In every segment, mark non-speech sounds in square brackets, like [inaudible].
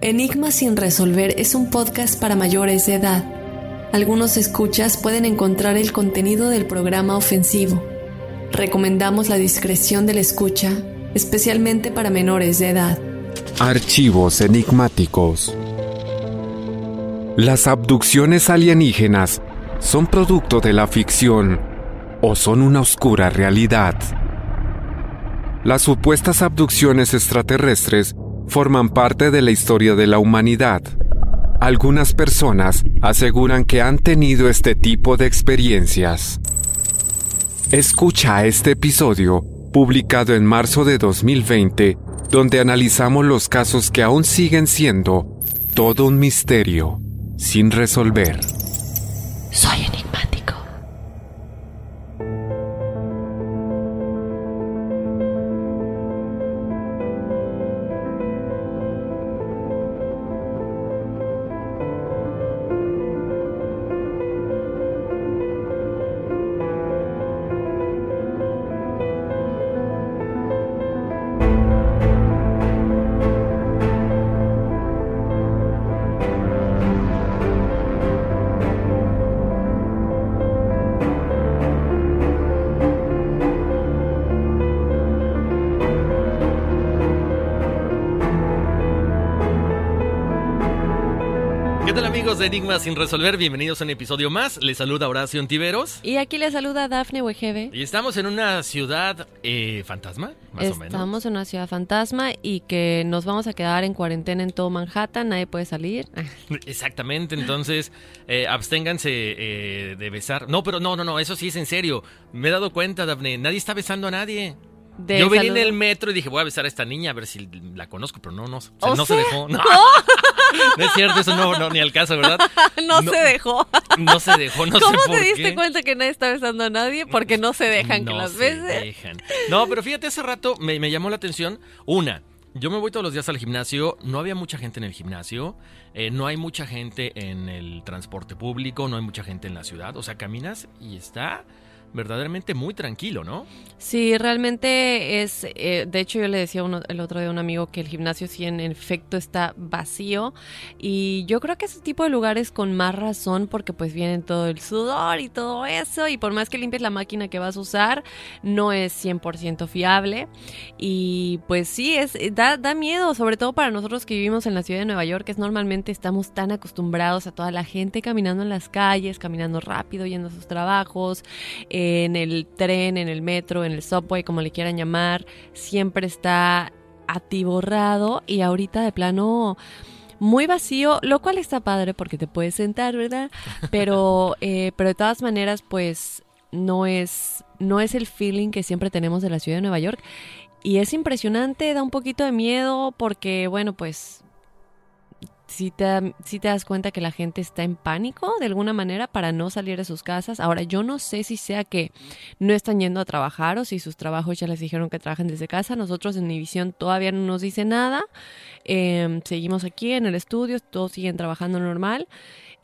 Enigma sin resolver es un podcast para mayores de edad. Algunos escuchas pueden encontrar el contenido del programa ofensivo. Recomendamos la discreción del escucha, especialmente para menores de edad. Archivos enigmáticos. Las abducciones alienígenas son producto de la ficción o son una oscura realidad. Las supuestas abducciones extraterrestres forman parte de la historia de la humanidad. Algunas personas aseguran que han tenido este tipo de experiencias. Escucha este episodio, publicado en marzo de 2020, donde analizamos los casos que aún siguen siendo todo un misterio sin resolver. Enigmas sin resolver? Bienvenidos a un episodio más. Les saluda Horacio Ontiveros. Y aquí le saluda Dafne Wegebe. Y estamos en una ciudad eh, fantasma, más o menos. Estamos en una ciudad fantasma y que nos vamos a quedar en cuarentena en todo Manhattan, nadie puede salir. [laughs] Exactamente, entonces eh, absténganse eh, de besar. No, pero no, no, no, eso sí es en serio. Me he dado cuenta, Dafne, nadie está besando a nadie. De Yo venía en salud- el metro y dije, voy a besar a esta niña a ver si la conozco, pero no, no, se- ¿O no se dejó. No. No [laughs] [laughs] es cierto, eso no, no, ni al caso, ¿verdad? [laughs] no, No. se dejó. [laughs] No se dejó, no ¿Cómo sé te por diste qué. cuenta que nadie está besando a nadie? Porque no se dejan que No las se dejan. No, pero fíjate, hace rato me, me llamó la atención. Una, yo me voy todos los días al gimnasio. No había mucha gente en el gimnasio. eh, no hay mucha gente en el transporte público. No hay mucha gente en la ciudad. O sea, caminas y está verdaderamente muy tranquilo, ¿no? Sí, realmente es, eh, de hecho yo le decía uno- el otro día a un amigo que el gimnasio sí en efecto está vacío y yo creo que ese tipo de lugares con más razón porque pues vienen todo el sudor y todo eso y por más que limpies la máquina que vas a usar no es 100% fiable y pues sí, es da, da miedo, sobre todo para nosotros que vivimos en la ciudad de Nueva York, es normalmente estamos tan acostumbrados a toda la gente caminando en las calles, caminando rápido, yendo a sus trabajos, en el tren, en el metro, en el subway, como le quieran llamar, siempre está atiborrado y ahorita de plano muy vacío, lo cual está padre porque te puedes sentar, ¿verdad? [laughs] Pero, eh, pero de todas maneras, pues no es, no es el feeling que siempre tenemos de la ciudad de Nueva York. Y es impresionante, da un poquito de miedo porque, bueno, pues si te, si te das cuenta que la gente está en pánico de alguna manera para no salir de sus casas. Ahora, yo no sé si sea que no están yendo a trabajar o si sus trabajos ya les dijeron que trabajan desde casa. Nosotros en Univision todavía no nos dice nada. Em, seguimos aquí en el estudio, todos siguen trabajando normal.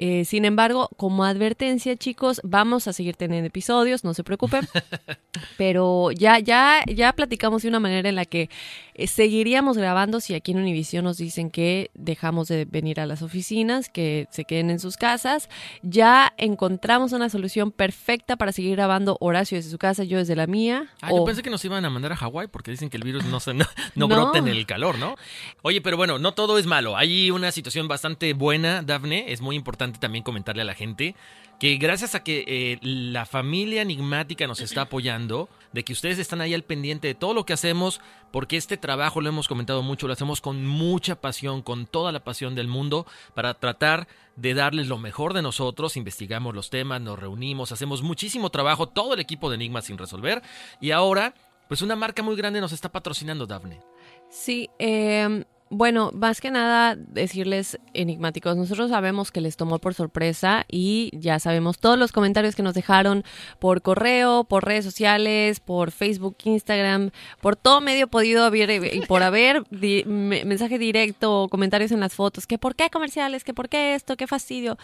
Eh, sin embargo, como advertencia, chicos, vamos a seguir teniendo episodios, no se preocupen. [laughs] pero ya, ya, ya platicamos de una manera en la que eh, seguiríamos grabando si aquí en Univision nos dicen que dejamos de venir a las oficinas, que se queden en sus casas. Ya encontramos una solución perfecta para seguir grabando Horacio desde su casa, yo desde la mía. Ah, yo pensé que nos iban a mandar a Hawái porque dicen que el virus no, se, no, brota en el calor, ¿no? Oye, pero bueno, no todo es malo. Hay una situación bastante buena, Dafne. Es muy importante también comentarle a la gente que gracias a que eh, la familia enigmática nos está apoyando, de que ustedes están ahí al pendiente de todo lo que hacemos, porque este trabajo lo hemos comentado mucho, lo hacemos con mucha pasión, con toda la pasión del mundo, para tratar de darles lo mejor de nosotros, investigamos los temas, nos reunimos, hacemos muchísimo trabajo, todo el equipo de Enigma sin resolver, y ahora, pues una marca muy grande nos está patrocinando, Dafne. Sí, eh, bueno, más que nada decirles enigmáticos, nosotros sabemos que les tomó por sorpresa y ya sabemos todos los comentarios que nos dejaron por correo, por redes sociales, por Facebook, Instagram, por todo medio podido haber y por haber mensaje directo, comentarios en las fotos, que por qué comerciales, que por qué esto, qué fastidio.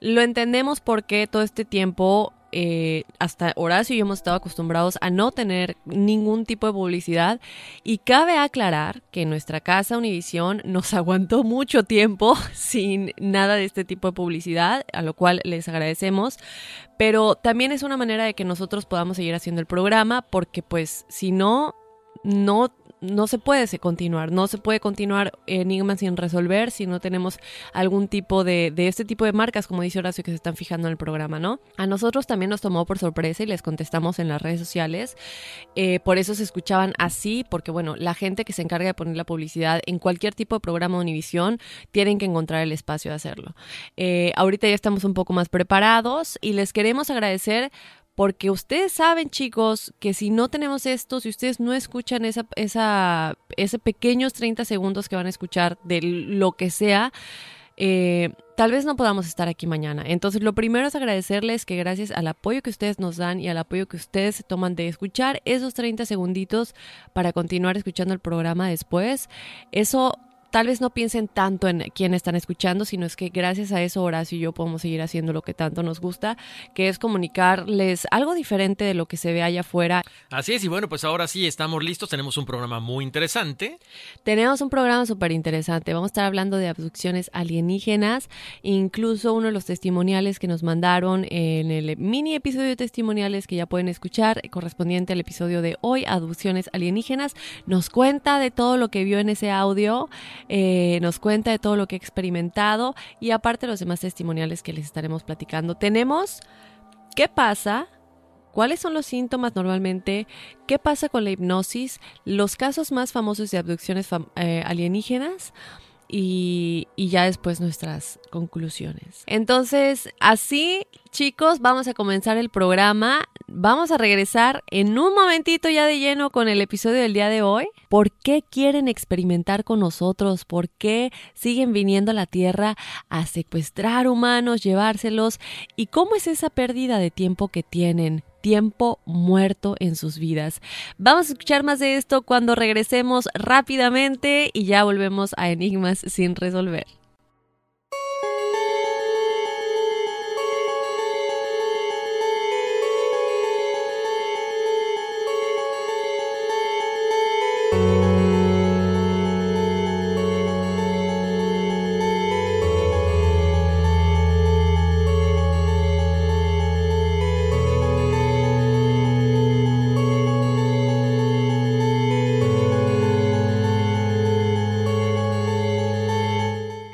Lo entendemos porque todo este tiempo eh, hasta Horacio y yo hemos estado acostumbrados a no tener ningún tipo de publicidad. Y cabe aclarar que nuestra casa Univisión nos [laughs] aguantó mucho tiempo [laughs] sin nada de este tipo de publicidad, a lo cual les agradecemos, pero también es una manera de que nosotros podamos seguir haciendo el programa porque pues si no, no no se puede continuar, no se puede continuar Enigma sin resolver si no tenemos algún tipo de, de este tipo de marcas, como dice Horacio, que se están fijando en el programa, ¿no? A nosotros también nos tomó por sorpresa y les contestamos en las redes sociales. Eh, por eso se escuchaban así, porque bueno, la gente que se encarga de poner la publicidad en cualquier tipo de programa de Univisión tienen que encontrar el espacio de hacerlo. Eh, ahorita ya estamos un poco más preparados y les queremos agradecer porque ustedes saben, chicos, que si no tenemos esto, si ustedes no escuchan esa, esa, ese pequeños 30 segundos que van a escuchar de lo que sea, eh, tal vez no podamos estar aquí mañana. Entonces, lo primero es agradecerles que gracias al apoyo que ustedes nos dan y al apoyo que ustedes toman de escuchar esos 30 segunditos para continuar escuchando el programa después, eso tal vez no piensen tanto en quién están escuchando, sino es que gracias a eso Horacio y yo podemos seguir haciendo lo que tanto nos gusta, que es comunicarles algo diferente de lo que se ve allá afuera. Así es, y bueno, pues ahora sí estamos listos, tenemos un programa muy interesante. Tenemos un programa súper interesante, vamos a estar hablando de abducciones alienígenas, incluso uno de los testimoniales que nos mandaron en el mini episodio de testimoniales que ya pueden escuchar, correspondiente al episodio de hoy, abducciones alienígenas, nos cuenta de todo lo que vio en ese audio. Eh, nos cuenta de todo lo que ha experimentado y aparte los demás testimoniales que les estaremos platicando. Tenemos qué pasa ¿Cuáles son los síntomas normalmente? ¿Qué pasa con la hipnosis? Los casos más famosos de abducciones eh, alienígenas y, ya después nuestras conclusiones. Entonces, así, chicos, vamos a comenzar el programa. Vamos a regresar en un momentito ya de lleno con el episodio del día de hoy. ¿Por qué quieren experimentar con nosotros? ¿Por qué siguen viniendo a la Tierra a secuestrar humanos, llevárselos? ¿Y cómo es esa pérdida de tiempo que tienen? tiempo muerto en sus vidas. Vamos a escuchar más de esto cuando regresemos rápidamente y ya volvemos a Enigmas sin resolver.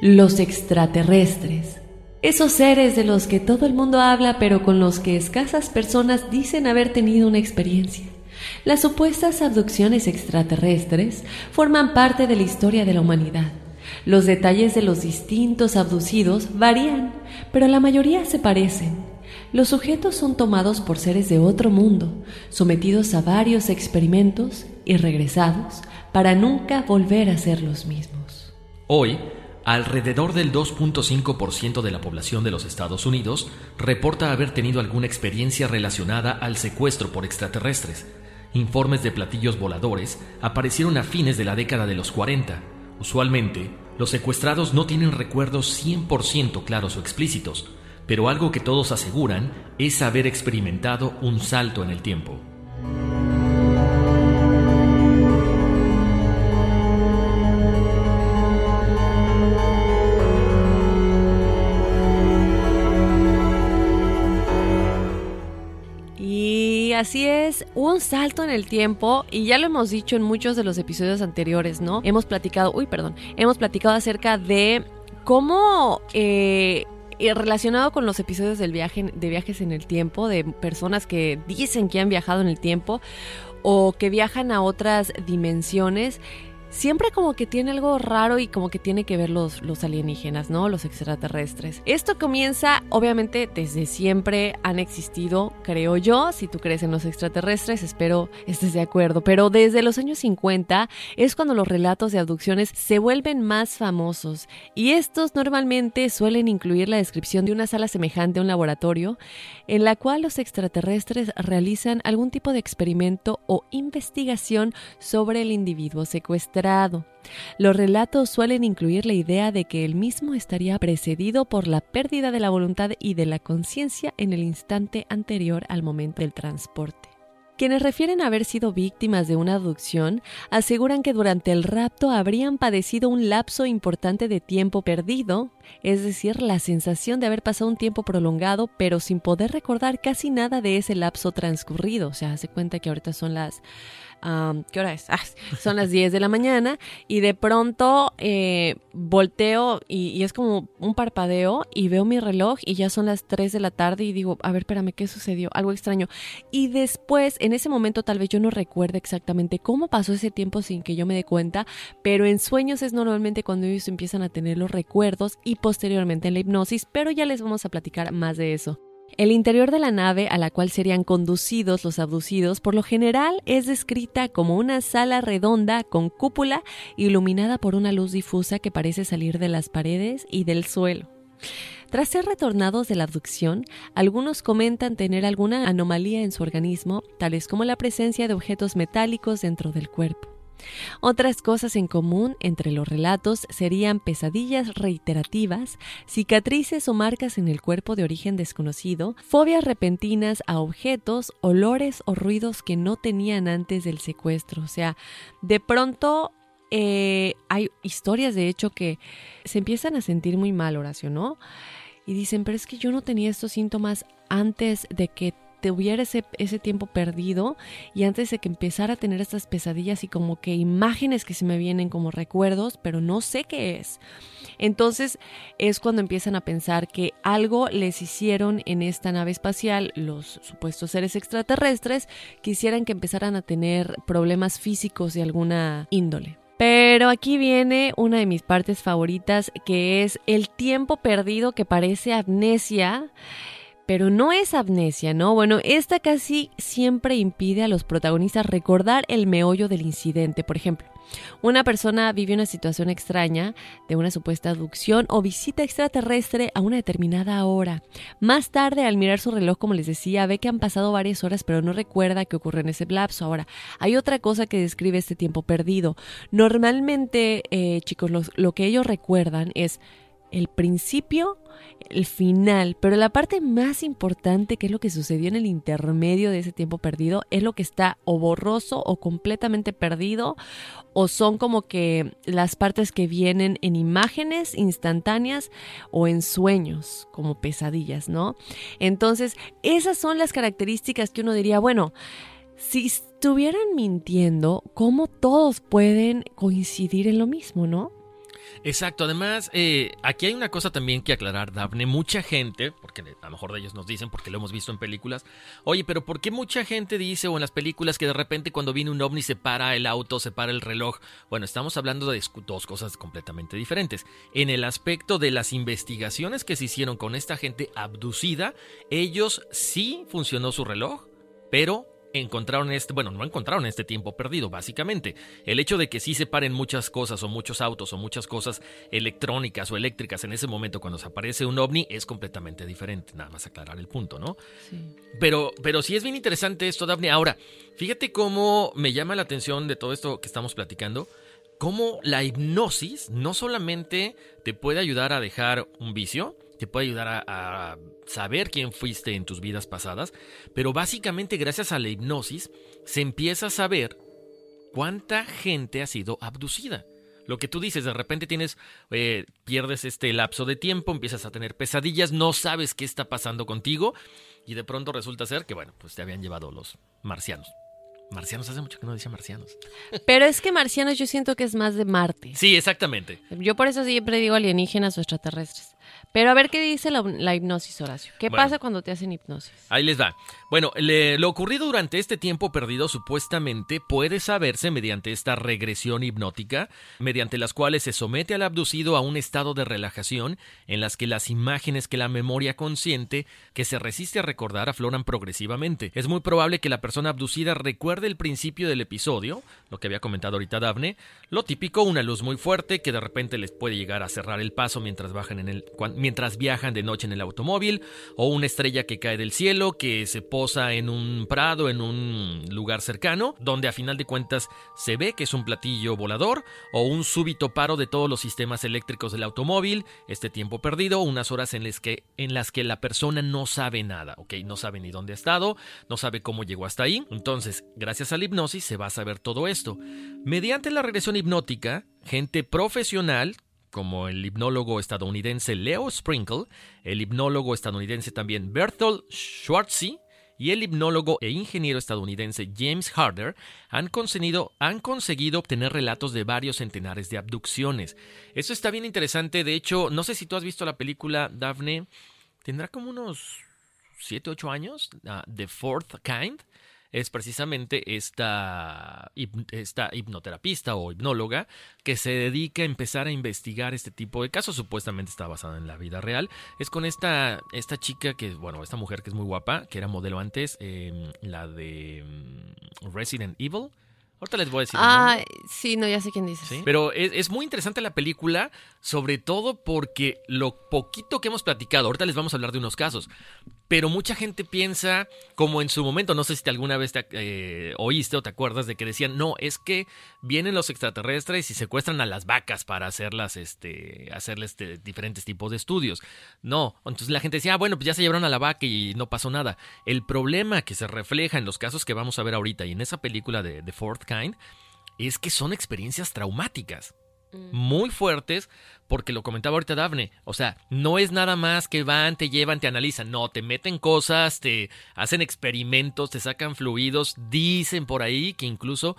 Los extraterrestres. Esos seres de los que todo el mundo habla pero con los que escasas personas dicen haber tenido una experiencia. Las supuestas abducciones extraterrestres forman parte de la historia de la humanidad. Los detalles de los distintos abducidos varían, pero la mayoría se parecen. Los sujetos son tomados por seres de otro mundo, sometidos a varios experimentos y regresados para nunca volver a ser los mismos. Hoy Alrededor del 2.5% de la población de los Estados Unidos reporta haber tenido alguna experiencia relacionada al secuestro por extraterrestres. Informes de platillos voladores aparecieron a fines de la década de los 40. Usualmente, los secuestrados no tienen recuerdos 100% claros o explícitos, pero algo que todos aseguran es haber experimentado un salto en el tiempo. Así es, un salto en el tiempo y ya lo hemos dicho en muchos de los episodios anteriores, ¿no? Hemos platicado, uy, perdón, hemos platicado acerca de cómo... Eh, eh, relacionado con los episodios del viaje, de viajes en el tiempo, de personas que dicen que han viajado en el tiempo o que viajan a otras dimensiones, siempre como que tiene algo raro y como que tiene que ver los, los alienígenas, ¿no? Los extraterrestres. Esto comienza, obviamente, desde siempre han existido, creo yo, si tú crees en los extraterrestres, espero estés de acuerdo, pero desde los años 50 es cuando los relatos de abducciones se vuelven más famosos y estos normalmente suelen incluir la descripción de una sala semejante a un laboratorio en la cual los extraterrestres realizan algún tipo de experimento o investigación sobre el individuo secuestrado los relatos suelen incluir la idea de que el mismo estaría precedido por la pérdida de la voluntad y de la conciencia en el instante anterior al momento del transporte. Quienes refieren haber sido víctimas de una abducción aseguran que durante el rapto habrían padecido un lapso importante de tiempo perdido, es decir, la sensación de haber pasado un tiempo prolongado pero sin poder recordar casi nada de ese lapso transcurrido. O sea, hace cuenta que ahorita son las ¿qué hora es? [laughs] Ah, son las 10 de la mañana y de pronto eh, volteo y, es como un parpadeo y veo mi reloj y ya son las 3 de la tarde y digo, a ver, espérame, ¿qué sucedió? Algo extraño. Y después, en ese momento tal vez yo no recuerde exactamente cómo pasó ese tiempo sin que yo me dé cuenta, pero en sueños es normalmente cuando ellos empiezan a tener los recuerdos y posteriormente en la hipnosis, pero ya les vamos a platicar más de eso. El interior de la nave a la cual serían conducidos los abducidos por lo general es descrita como una sala redonda con cúpula iluminada por una luz difusa que parece salir de las paredes y del suelo. Tras ser retornados de la abducción, algunos comentan tener alguna anomalía en su organismo, tales como la presencia de objetos metálicos dentro del cuerpo. Otras cosas en común entre los relatos serían pesadillas reiterativas, cicatrices o marcas en el cuerpo de origen desconocido, fobias repentinas a objetos, olores o ruidos que no tenían antes del secuestro. O sea, de pronto eh, hay historias de hecho que se empiezan a sentir muy mal, Horacio, ¿no? Y dicen, pero es que yo no tenía estos síntomas antes de que tuviera ese, ese tiempo perdido y antes de que empezara a tener estas pesadillas y como que imágenes que se me vienen como recuerdos, pero no sé qué es. Entonces es cuando empiezan a pensar que algo les hicieron en esta nave espacial los supuestos seres extraterrestres, quisieran que empezaran a tener problemas físicos de alguna índole. Pero aquí viene una de mis partes favoritas, que es el tiempo perdido que parece amnesia pero no es amnesia, ¿no? Bueno, esta casi siempre impide a los protagonistas recordar el meollo del incidente. Por ejemplo, una persona vive una situación extraña de una supuesta abducción o visita extraterrestre a una determinada hora. Más tarde, al mirar su reloj, como les decía, ve que han pasado varias horas, pero no recuerda qué ocurre en ese lapso. Ahora, hay otra cosa que describe este tiempo perdido. Normalmente, eh, chicos, lo que ellos recuerdan es el principio, el final, pero la parte más importante, que es lo que sucedió en el intermedio de ese tiempo perdido, es lo que está o borroso o completamente perdido, o son como que las partes que vienen en imágenes instantáneas o en sueños, como pesadillas, ¿no? Entonces, esas son las características que uno diría, bueno, si estuvieran mintiendo, ¿cómo todos pueden coincidir en lo mismo, no? Exacto, además, eh, aquí hay una cosa también que aclarar, Dafne. Mucha gente, porque a lo mejor de ellos nos dicen, porque lo hemos visto en películas, oye, pero ¿por qué mucha gente dice o en las películas que de repente cuando viene un ovni se para el auto, se para el reloj? Bueno, estamos hablando de dos cosas completamente diferentes. En el aspecto de las investigaciones que se hicieron con esta gente abducida, ellos sí funcionó su reloj, pero encontraron este, bueno, no encontraron este tiempo perdido, básicamente. El hecho de que sí se paren muchas cosas o muchos autos o muchas cosas electrónicas o eléctricas en ese momento cuando se aparece un ovni es completamente diferente. Nada más aclarar el punto, ¿no? Sí. Pero, pero sí es bien interesante esto, Daphne. Ahora, fíjate cómo me llama la atención de todo esto que estamos platicando cómo la hipnosis no solamente te puede ayudar a dejar un vicio, te puede ayudar a, saber quién fuiste en tus vidas pasadas, pero básicamente gracias a la hipnosis se empieza a saber cuánta gente ha sido abducida. Lo que tú dices, de repente tienes, eh, pierdes este lapso de tiempo, empiezas a tener pesadillas, no sabes qué está pasando contigo y de pronto resulta ser que, bueno, pues te habían llevado los marcianos. Marcianos, hace mucho que no decía marcianos. Pero es que marcianos yo siento que es más de Marte. Sí, exactamente. Yo por eso siempre digo alienígenas o extraterrestres. Pero a ver qué dice la, hipnosis, Horacio. ¿Qué pasa cuando te hacen hipnosis? Ahí les va. Bueno, lo ocurrido durante este tiempo perdido supuestamente puede saberse mediante esta regresión hipnótica, mediante las cuales se somete al abducido a un estado de relajación en las que las imágenes que la memoria consciente, que se resiste a recordar, afloran progresivamente. Es muy probable que la persona abducida recuerde el principio del episodio, lo que había comentado ahorita Daphne, lo típico, una luz muy fuerte que de repente les puede llegar a cerrar el paso mientras bajan en el mientras viajan de noche en el automóvil, o una estrella que cae del cielo, que se posa en un prado, en un lugar cercano, donde a final de cuentas se ve que es un platillo volador, o un súbito paro de todos los sistemas eléctricos del automóvil, este tiempo perdido, unas horas en las que, en las que la persona no sabe nada, ¿ok? No sabe ni dónde ha estado, no sabe cómo llegó hasta ahí. Entonces, gracias a la hipnosis se va a saber todo esto. Mediante la regresión hipnótica, gente profesional como el hipnólogo estadounidense Leo Sprinkle, el hipnólogo estadounidense también Bertolt Schwartzy y el hipnólogo e ingeniero estadounidense James Harder han conseguido, obtener relatos de varios centenares de abducciones. Eso está bien interesante, de hecho, no sé si tú has visto la película Daphne, tendrá como unos 7, 8 años, uh, The Fourth Kind es precisamente esta, esta hipnoterapista o hipnóloga que se dedica a empezar a investigar este tipo de casos. Supuestamente está basada en la vida real. Es con esta, esta chica que, bueno, esta mujer que es muy guapa, que era modelo antes, em, la de mm, Resident Evil. Ahorita les voy a decir. Ah, sí, no, ya sé quién dices. Pero es, es, muy interesante la película, sobre todo porque lo poquito que hemos platicado, ahorita les vamos a hablar de unos casos, pero mucha gente piensa, como en su momento, no sé si alguna vez te, eh, oíste o te acuerdas de que decían, no, es que vienen los extraterrestres y secuestran a las vacas para hacerlas, este, hacerles diferentes tipos de estudios. No, entonces la gente decía, ah, bueno, pues ya se llevaron a la vaca y no pasó nada. El problema que se refleja en los casos que vamos a ver ahorita y en esa película de The Fourth Kind es que son experiencias traumáticas muy fuertes, porque lo comentaba ahorita Dafne, o sea, no es nada más que van, te llevan, te analizan, no, te meten cosas, te hacen experimentos, te sacan fluidos, dicen por ahí que incluso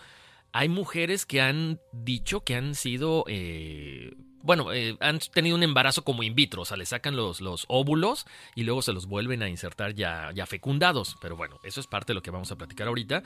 hay mujeres que han dicho que han sido eh, bueno, eh, han tenido un embarazo como in vitro, o sea, le sacan los, los óvulos y luego se los vuelven a insertar ya, ya fecundados. Pero bueno, eso es parte de lo que vamos a platicar ahorita.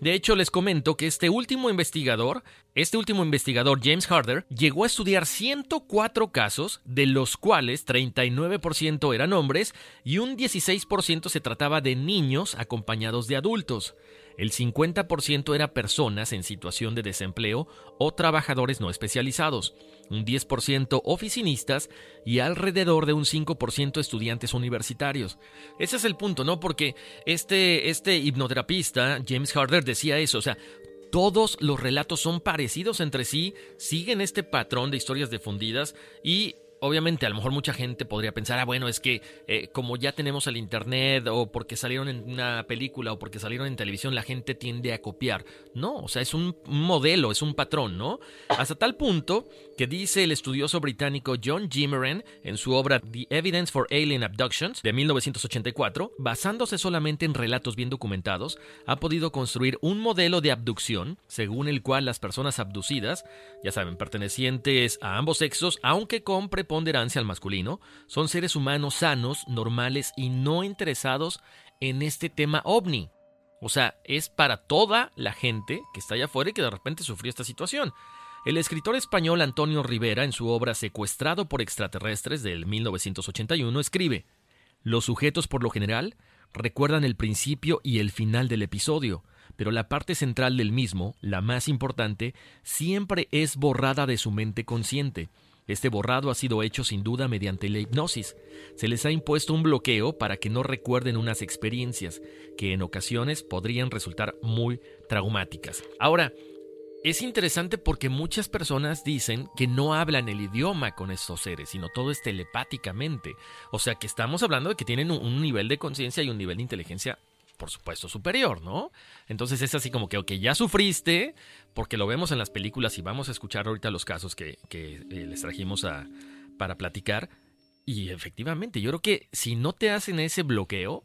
De hecho, les comento que este último investigador, este último investigador, James Harder, llegó a estudiar 104 casos, de los cuales 39% eran hombres y un 16% se trataba de niños acompañados de adultos. El 50% era personas en situación de desempleo o trabajadores no especializados un 10% oficinistas y alrededor de un 5% estudiantes universitarios. Ese es el punto, ¿no? Porque este, este hipnoterapista, James Harder, decía eso, o sea, todos los relatos son parecidos entre sí, siguen este patrón de historias difundidas y obviamente a lo mejor mucha gente podría pensar, ah, bueno, es que eh, como ya tenemos el Internet o porque salieron en una película o porque salieron en televisión, la gente tiende a copiar. No, o sea, es un modelo, es un patrón, ¿no? Hasta tal punto que dice el estudioso británico John Jimmeren en su obra The Evidence for Alien Abductions de 1984, basándose solamente en relatos bien documentados, ha podido construir un modelo de abducción según el cual las personas abducidas, ya saben, pertenecientes a ambos sexos, aunque con ponderancia al masculino, son seres humanos sanos, normales y no interesados en este tema ovni. O sea, es para toda la gente que está allá afuera y que de repente sufrió esta situación. El escritor español Antonio Rivera, en su obra Secuestrado por extraterrestres del 1981, escribe, Los sujetos por lo general recuerdan el principio y el final del episodio, pero la parte central del mismo, la más importante, siempre es borrada de su mente consciente. Este borrado ha sido hecho sin duda mediante la hipnosis. Se les ha impuesto un bloqueo para que no recuerden unas experiencias que en ocasiones podrían resultar muy traumáticas. Ahora, es interesante porque muchas personas dicen que no hablan el idioma con estos seres, sino todo es telepáticamente. O sea que estamos hablando de que tienen un nivel de conciencia y un nivel de inteligencia, por supuesto, superior, ¿no? Entonces es así como que, ya sufriste, porque lo vemos en las películas y vamos a escuchar ahorita los casos que, eh, les trajimos para platicar. Y efectivamente, yo creo que si no te hacen ese bloqueo,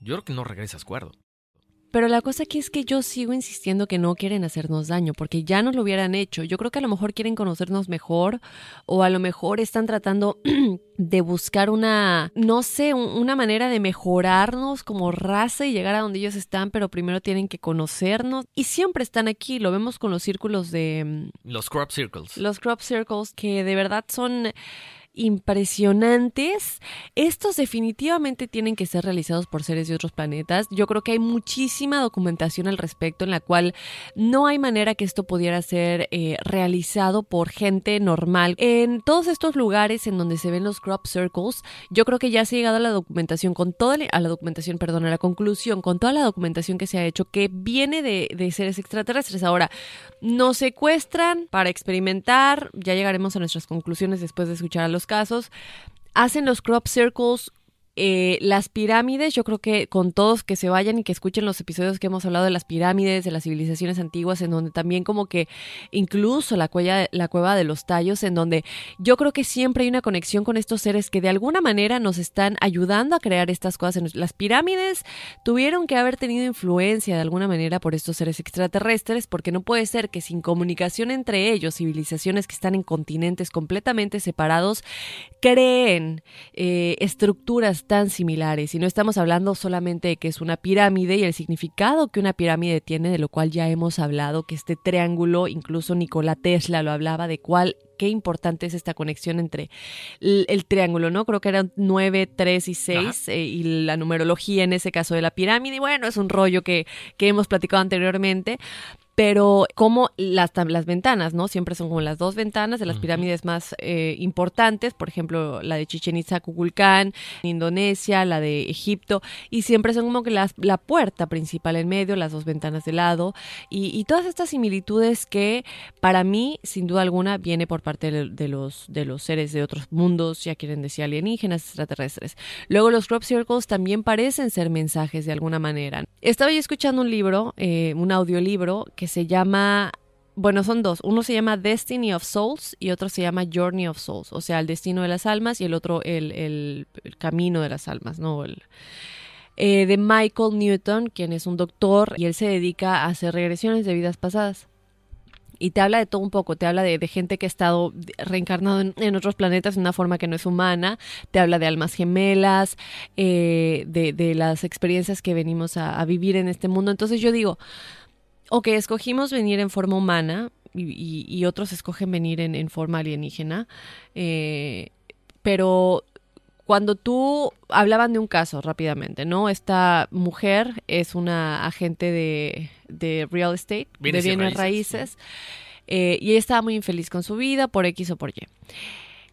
Yo creo que no regresas cuerdo. Pero la cosa aquí es que yo sigo insistiendo que no quieren hacernos daño, porque ya nos lo hubieran hecho. Yo creo que a lo mejor quieren conocernos mejor o a lo mejor están tratando [clears throat] de buscar una, no sé, una manera de mejorarnos como raza y llegar a donde ellos están, pero primero tienen que conocernos. Y siempre están aquí, lo vemos con los círculos de... Mm, los crop circles. Los crop circles que de verdad son impresionantes. Estos definitivamente tienen que ser realizados por seres de otros planetas. Yo creo que hay muchísima documentación al respecto en la cual no hay manera que esto pudiera ser eh, realizado por gente normal. En todos estos lugares en donde se ven los crop circles, yo creo que ya se ha llegado a la documentación con toda la, a la documentación, perdón, a la conclusión con toda la documentación que se ha hecho que viene de, de seres extraterrestres. Ahora, nos secuestran para experimentar, ya llegaremos a nuestras conclusiones después de escuchar a los casos, hacen los crop circles eh, las pirámides, yo creo que con todos que se vayan y que escuchen los episodios que hemos hablado de las pirámides, de las civilizaciones antiguas, en donde también como que incluso la, cueva, la cueva de los tallos, en donde yo creo que siempre hay una conexión con estos seres que de alguna manera nos están ayudando a crear estas cosas. Las pirámides tuvieron que haber tenido influencia de alguna manera por estos seres extraterrestres, porque no puede ser que sin comunicación entre ellos, civilizaciones que están en continentes completamente separados, creen eh, estructuras tan similares y no estamos hablando solamente de que es una pirámide y el significado que una pirámide tiene, de lo cual ya hemos hablado, que este triángulo, incluso Nikola Tesla lo hablaba, de cuál qué importante es esta conexión entre el, triángulo, ¿no? Creo que eran 9, 3 y 6 eh, y la numerología en ese caso de la pirámide. Y bueno, es un rollo que, que hemos platicado anteriormente, pero como las, las ventanas, ¿no? Siempre son como las dos ventanas de las pirámides más eh, importantes, por ejemplo, la de Chichen Itza, Kukulcán, Indonesia, la de Egipto, y siempre son como que las, la puerta principal en medio, las dos ventanas de lado, y, todas estas similitudes que para mí, sin duda alguna, viene por parte de, los, de los seres de otros mundos, ya quieren decir alienígenas, extraterrestres. Luego los crop circles también parecen ser mensajes de alguna manera. Estaba yo escuchando un libro, eh, un audiolibro, que se llama bueno, son dos. Uno se llama Destiny of Souls y otro se llama Journey of Souls, o sea, el destino de las almas y el otro el, el, camino de las almas, ¿no? El, eh, de Michael Newton, quien es un doctor y él se dedica a hacer regresiones de vidas pasadas. Y te habla de todo un poco, te habla de, gente que ha estado reencarnado en, otros planetas de una forma que no es humana, te habla de almas gemelas, eh, de, de, las experiencias que venimos a vivir en este mundo. Entonces yo digo, ok, escogimos venir en forma humana y, otros escogen venir en, forma alienígena, eh, pero cuando tú hablaban de un caso rápidamente, ¿no? Esta mujer es una agente de, real estate, de bienes raíces, eh, y ella estaba muy infeliz con su vida por X o por Y.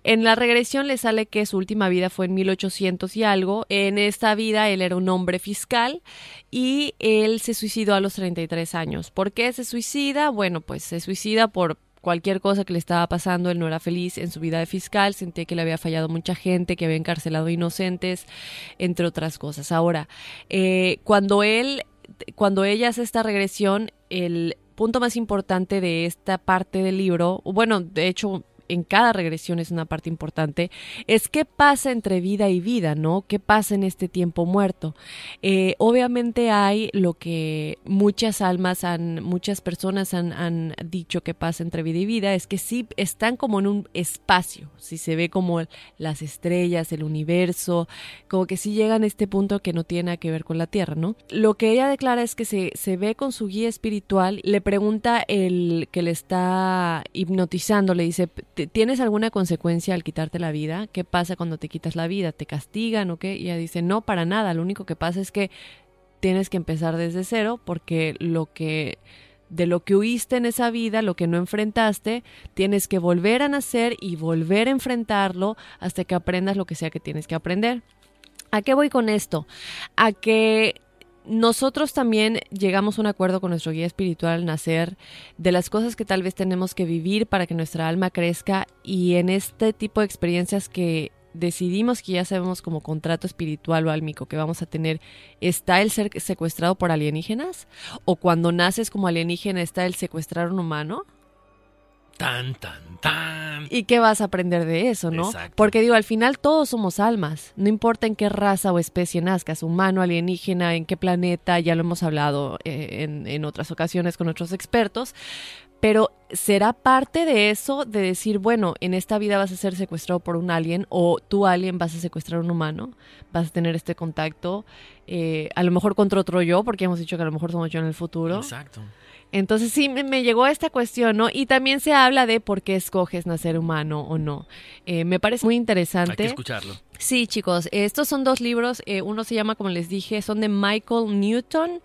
En la regresión le sale que su última vida fue en 1800 y algo. En esta vida él era un hombre fiscal y él se suicidó a los 33 años. ¿Por qué se suicida? Bueno, pues se suicida por cualquier cosa que le estaba pasando, él no era feliz en su vida de fiscal, sentía que le había fallado mucha gente, que había encarcelado inocentes, entre otras cosas. Ahora, eh, cuando él, cuando ella hace esta regresión, el punto más importante de esta parte del libro, bueno, de hecho en cada regresión es una parte importante, es qué pasa entre vida y vida, ¿no? ¿Qué pasa en este tiempo muerto? Eh, obviamente hay lo que muchas almas han, muchas personas han, han, dicho que pasa entre vida y vida, es que sí están como en un espacio, si se ve como las estrellas, el universo, como que sí llegan a este punto que no tiene nada que ver con la Tierra, ¿no? Lo que ella declara es que se, se ve con su guía espiritual, le pregunta el que le está hipnotizando, le dice, ¿tienes alguna consecuencia al quitarte la vida? ¿Qué pasa cuando te quitas la vida? ¿Te castigan o qué? Y ella dice, no, para nada, lo único que pasa es que tienes que empezar desde cero porque lo que de lo que huiste en esa vida, lo que no enfrentaste, tienes que volver a nacer y volver a enfrentarlo hasta que aprendas lo que sea que tienes que aprender. ¿A qué voy con esto? A que nosotros también llegamos a un acuerdo con nuestro guía espiritual al nacer de las cosas que tal vez tenemos que vivir para que nuestra alma crezca y en este tipo de experiencias que decidimos que ya sabemos como contrato espiritual o álmico que vamos a tener, ¿está el ser secuestrado por alienígenas? ¿O cuando naces como alienígena está el secuestrar un humano? Tan, tan, tan. ¿Y qué vas a aprender de eso, no? Porque digo, al final todos somos almas. No importa en qué raza o especie nazcas, humano, alienígena, en qué planeta, ya lo hemos hablado eh, en, en otras ocasiones con otros expertos. Pero será parte de eso de decir, bueno, en esta vida vas a ser secuestrado por un alien o tú alien vas a secuestrar a un humano, vas a tener este contacto, eh, a lo mejor contra otro yo, porque hemos dicho que a lo mejor somos yo en el futuro. Exacto. Entonces sí, me, llegó esta cuestión, ¿no? Y también se habla de por qué escoges nacer humano o no. Eh, me parece muy interesante. Hay que escucharlo. Sí, chicos, estos son dos libros. Eh, uno se llama, como les dije, son de Michael Newton.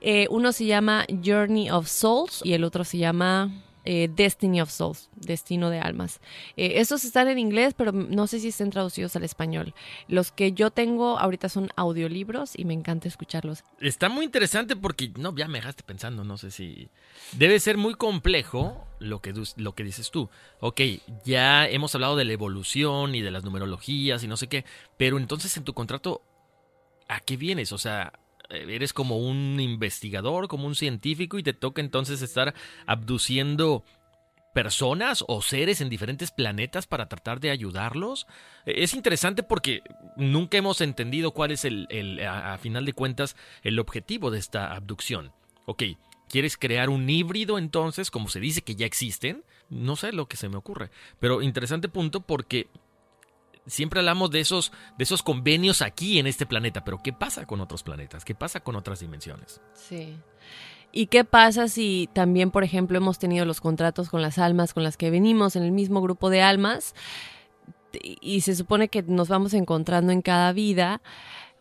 Eh, uno se llama Journey of Souls y el otro se llama eh, Destiny of Souls, Destino de Almas. Eh, estos están en inglés, pero no sé si estén traducidos al español. Los que yo tengo ahorita son audiolibros y me encanta escucharlos. Está muy interesante porque, no, ya me dejaste pensando, no sé si... Debe ser muy complejo lo que, lo que dices tú. Ok, ya hemos hablado de la evolución y de las numerologías y no sé qué, pero entonces en tu contrato, ¿a qué vienes? O sea, eres como un investigador, como un científico y te toca entonces estar abduciendo personas o seres en diferentes planetas para tratar de ayudarlos. Es interesante porque nunca hemos entendido cuál es el, a, final de cuentas, el objetivo de esta abducción. Ok, ¿quieres crear un híbrido entonces, como se dice que ya existen? No sé lo que se me ocurre. Pero interesante punto porque siempre hablamos de esos, de esos convenios aquí en este planeta, pero ¿qué pasa con otros planetas? ¿Qué pasa con otras dimensiones? Sí. ¿Y qué pasa si también, por ejemplo, hemos tenido los contratos con las almas con las que venimos en el mismo grupo de almas y se supone que nos vamos encontrando en cada vida?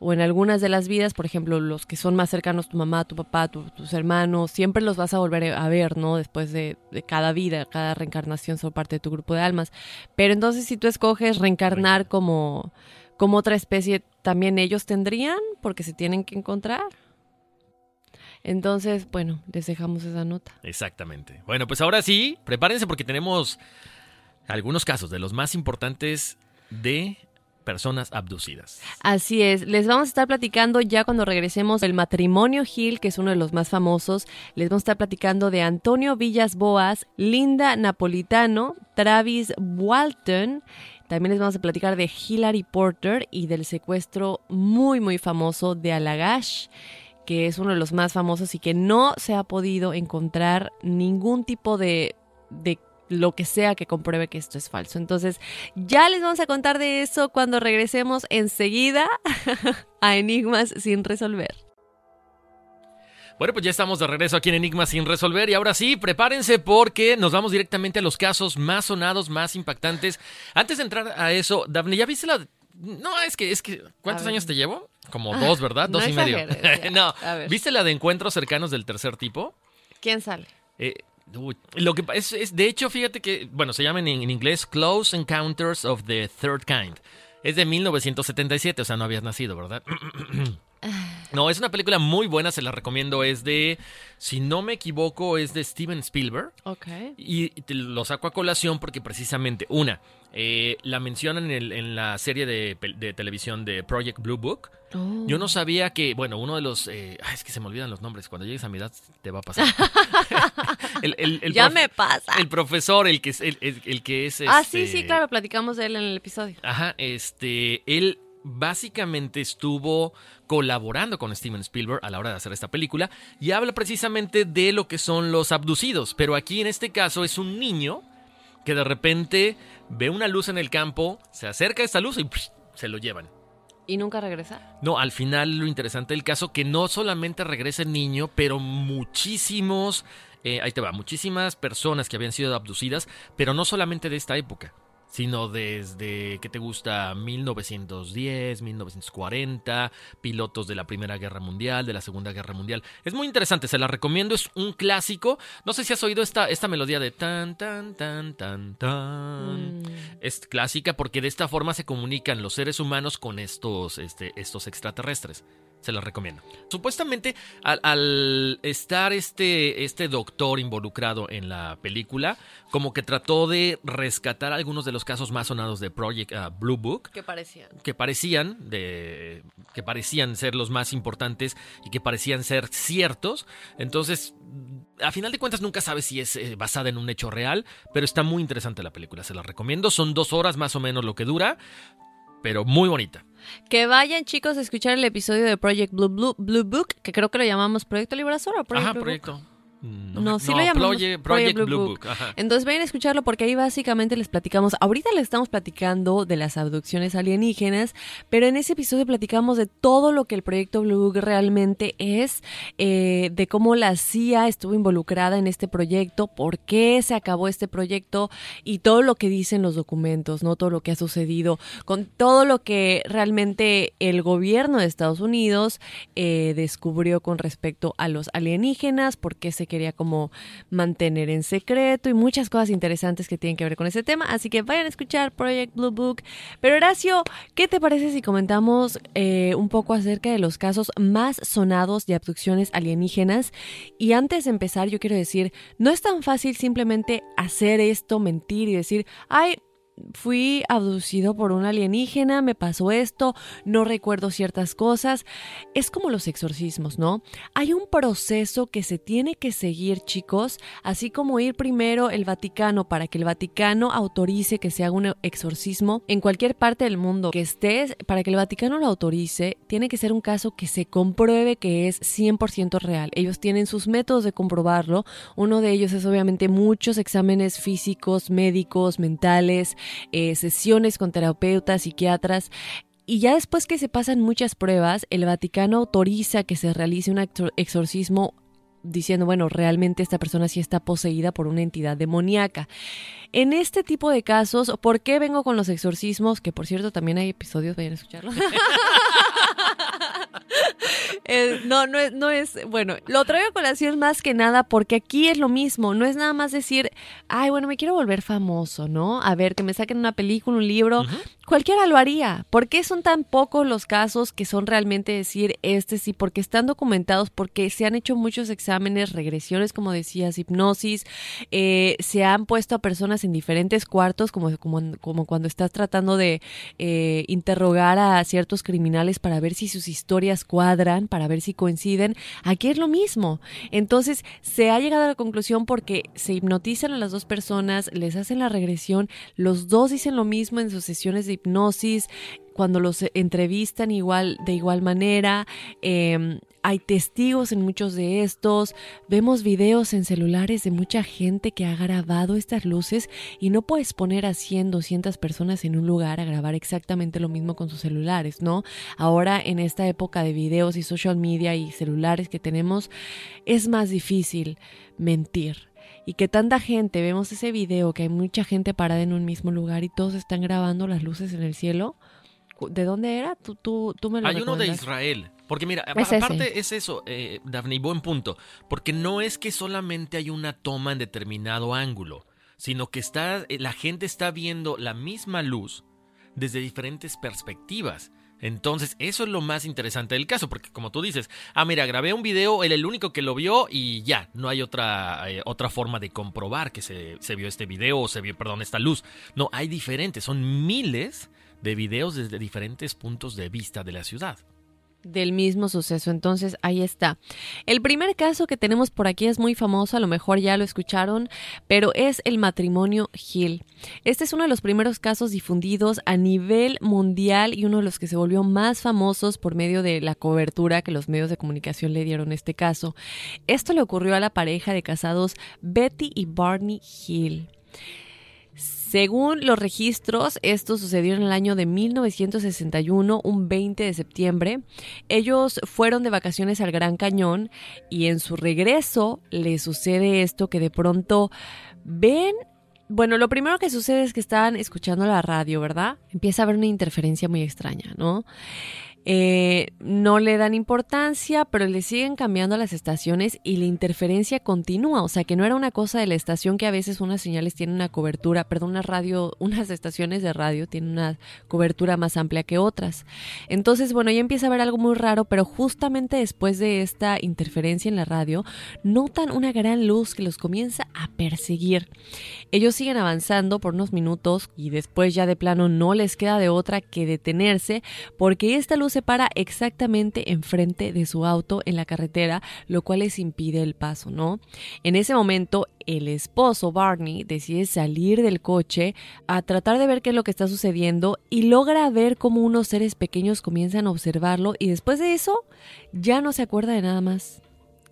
O en algunas de las vidas, por ejemplo, los que son más cercanos, tu mamá, tu papá, tus hermanos, siempre los vas a volver a ver, ¿no? Después de, cada vida, cada reencarnación son parte de tu grupo de almas. Pero entonces si tú escoges reencarnar como, como otra especie, ¿también ellos tendrían? Porque se tienen que encontrar. Entonces, bueno, les dejamos esa nota. Exactamente. Bueno, pues ahora sí, prepárense porque tenemos algunos casos de los más importantes de personas abducidas. Así es, les vamos a estar platicando ya cuando regresemos el matrimonio Gil, que es uno de los más famosos, les vamos a estar platicando de Antonio Villas Boas, Linda Napolitano, Travis Walton, también les vamos a platicar de Hillary Porter y del secuestro muy muy famoso de Alagash que es uno de los más famosos y que no se ha podido encontrar ningún tipo de, de lo que sea que compruebe que esto es falso. Entonces, ya les vamos a contar de eso cuando regresemos enseguida [laughs] a Enigmas sin resolver. Bueno, pues ya estamos de regreso aquí en Enigmas sin resolver y ahora sí, prepárense porque nos vamos directamente a los casos más sonados, más impactantes. Antes de entrar a eso, Daphne, ¿ya viste la... No, es que, es que, ¿cuántos años te llevo? Como dos, ¿verdad? Dos y medio. [laughs] no, ¿viste la de encuentros cercanos del tercer tipo? ¿Quién sale? Eh, Lo que es, es- de hecho, fíjate que, bueno, se llama en, en inglés Close Encounters of the Third Kind. Es de 1977, o sea, no habías nacido, ¿verdad? [clears throat] [sighs] No, es una película muy buena, se la recomiendo. Es de, si no me equivoco, es de Steven Spielberg. Ok. Y te lo saco a colación porque precisamente, una, eh, la mencionan en, el- en la serie de, televisión de Project Blue Book. Oh. Yo no sabía que, bueno, uno de los... eh, ay, es que se me olvidan los nombres. Cuando llegues a mi edad te va a pasar. [laughs] [laughs] El- Ya prof- me pasa. El profesor, el que es... El, que es Ah, sí, este, sí, claro, platicamos de él en el episodio. Ajá, este, él básicamente estuvo colaborando con Steven Spielberg a la hora de hacer esta película y habla precisamente de lo que son los abducidos, pero aquí en este caso es un niño que de repente ve una luz en el campo, se acerca a esta luz y ¡psh! se lo llevan. ¿Y nunca regresa? No, al final lo interesante del caso que no solamente regresa el niño, pero muchísimos, eh, ahí te va, muchísimas personas que habían sido abducidas, pero no solamente de esta época, sino desde, ¿qué te gusta? 1910, 1940, pilotos de la Primera Guerra Mundial, de la Segunda Guerra Mundial. Es muy interesante, se la recomiendo, es un clásico. No sé si has oído esta, esta melodía de tan, tan, tan, tan, tan. Es clásica porque de esta forma se comunican los seres humanos con estos, este, estos extraterrestres. Se la recomiendo. Supuestamente, al, al estar este, este doctor involucrado en la película, como que trató de rescatar algunos de los casos más sonados de Project ah, Blue Book ¿Qué parecía? que parecían de que parecían ser los más importantes y que parecían ser ciertos. Entonces, a final de cuentas nunca sabes si es eh, basada en un hecho real, pero está muy interesante la película, se la recomiendo. Son dos horas más o menos lo que dura, pero muy bonita. Que vayan, chicos, a escuchar el episodio de Project Blue, Blue, Blue Book, que creo que lo llamamos Proyecto Librazor o Project Ajá, Blue Book? No, me- sí lo llamamos Project, Blue, Book. Entonces vayan a escucharlo porque ahí básicamente les platicamos, ahorita les estamos platicando de las abducciones alienígenas, pero en ese episodio platicamos de todo lo que el proyecto Blue Book realmente es, eh, de cómo la CIA estuvo involucrada en este proyecto, por qué se acabó este proyecto y todo lo que dicen los documentos, no todo lo que ha sucedido, con todo lo que realmente el gobierno de Estados Unidos eh, descubrió con respecto a los alienígenas, por qué se quería como mantener en secreto y muchas cosas interesantes que tienen que ver con ese tema. Así que vayan a escuchar Project Blue Book. Pero Horacio, ¿qué te parece si comentamos eh, un poco acerca de los casos más sonados de abducciones alienígenas? Y antes de empezar, yo quiero decir, no es tan fácil simplemente hacer esto, mentir y decir, ay, fui abducido por un alienígena, me pasó esto, no recuerdo ciertas cosas. Es como los exorcismos, ¿no? Hay un proceso que se tiene que seguir, chicos, así como ir primero el Vaticano para que el Vaticano autorice que se haga un exorcismo en cualquier parte del mundo que estés, para que el Vaticano lo autorice, tiene que ser un caso que se compruebe que es 100% real. Ellos tienen sus métodos de comprobarlo. Uno de ellos es obviamente muchos exámenes físicos, médicos, mentales, eh, sesiones con terapeutas, psiquiatras. Y ya después que se pasan muchas pruebas, el Vaticano autoriza que se realice un exor- exorcismo diciendo, bueno, realmente esta persona sí está poseída por una entidad demoníaca. En este tipo de casos, ¿por qué vengo con los exorcismos? Que por cierto también hay episodios, vayan a escucharlos. [laughs] [laughs] Eh, no, no es, no es, bueno, lo traigo a colación más que nada porque aquí es lo mismo, no es nada más decir, ay, bueno, me quiero volver famoso, ¿no? A ver, que me saquen una película, un libro, cualquiera lo haría. ¿Por qué son tan pocos los casos que son realmente decir este sí? Porque están documentados, porque se han hecho muchos exámenes, regresiones, como decías, hipnosis, eh, se han puesto a personas en diferentes cuartos, como, como, cuando estás tratando de eh, interrogar a ciertos criminales para ver si sus historias cuadran, para ver si coinciden. Aquí es lo mismo. Entonces, se ha llegado a la conclusión porque se hipnotizan a las dos personas, les hacen la regresión, los dos dicen lo mismo en sus sesiones de hipnosis, cuando los entrevistan igual de igual manera eh, hay testigos en muchos de estos vemos videos en celulares de mucha gente que ha grabado estas luces y no puedes poner a 100 200 personas en un lugar a grabar exactamente lo mismo con sus celulares no ahora en esta época de videos y social media y celulares que tenemos es más difícil mentir y que tanta gente, vemos ese video, que hay mucha gente parada en un mismo lugar y todos están grabando las luces en el cielo. ¿De dónde era? Tú, tú, tú me lo Hay uno de. Israel. Porque mira, Es ese. aparte es eso, eh, Daphne, y buen punto. Porque no es que solamente hay una toma en determinado ángulo, sino que está, eh, la gente está viendo la misma luz desde diferentes perspectivas. Entonces, eso es lo más interesante del caso, porque como tú dices, ah, mira, grabé un video, él el único que lo vio y ya, no hay otra, eh, otra forma de comprobar que se, se vio este video o se vio, perdón, esta luz. No, hay diferentes, son miles de videos desde diferentes puntos de vista de la ciudad. Del mismo suceso. Entonces, ahí está. El primer caso que tenemos por aquí es muy famoso, a lo mejor ya lo escucharon, pero es el matrimonio Hill. Este es uno de los primeros casos difundidos a nivel mundial y uno de los que se volvió más famosos por medio de la cobertura que los medios de comunicación le dieron a este caso. Esto le ocurrió a la pareja de casados Betty y Barney Hill. Según los registros, esto sucedió en el año de 1961, un 20 de septiembre. Ellos fueron de vacaciones al Gran Cañón y en su regreso le sucede esto que de pronto ven... Bueno, lo primero que sucede es que estaban escuchando la radio, ¿verdad? Empieza a haber una interferencia muy extraña, ¿no? Eh, no le dan importancia, pero le siguen cambiando las estaciones y la interferencia continúa. O sea que no era una cosa de la estación que a veces unas señales tienen una cobertura, perdón, una radio, [laughs] unas estaciones de radio tienen una cobertura más amplia que otras. Entonces, bueno, ya empieza a haber algo muy raro, pero justamente después de esta interferencia en la radio, notan una gran luz que los comienza a perseguir. Ellos siguen avanzando por unos minutos y después ya de plano no les queda de otra que detenerse porque esta luz se para exactamente enfrente de su auto en la carretera, lo cual les impide el paso, ¿no? En ese momento, el esposo Barney decide salir del coche a tratar de ver qué es lo que está sucediendo y logra ver cómo unos seres pequeños comienzan a observarlo y después de eso ya no se acuerda de nada más.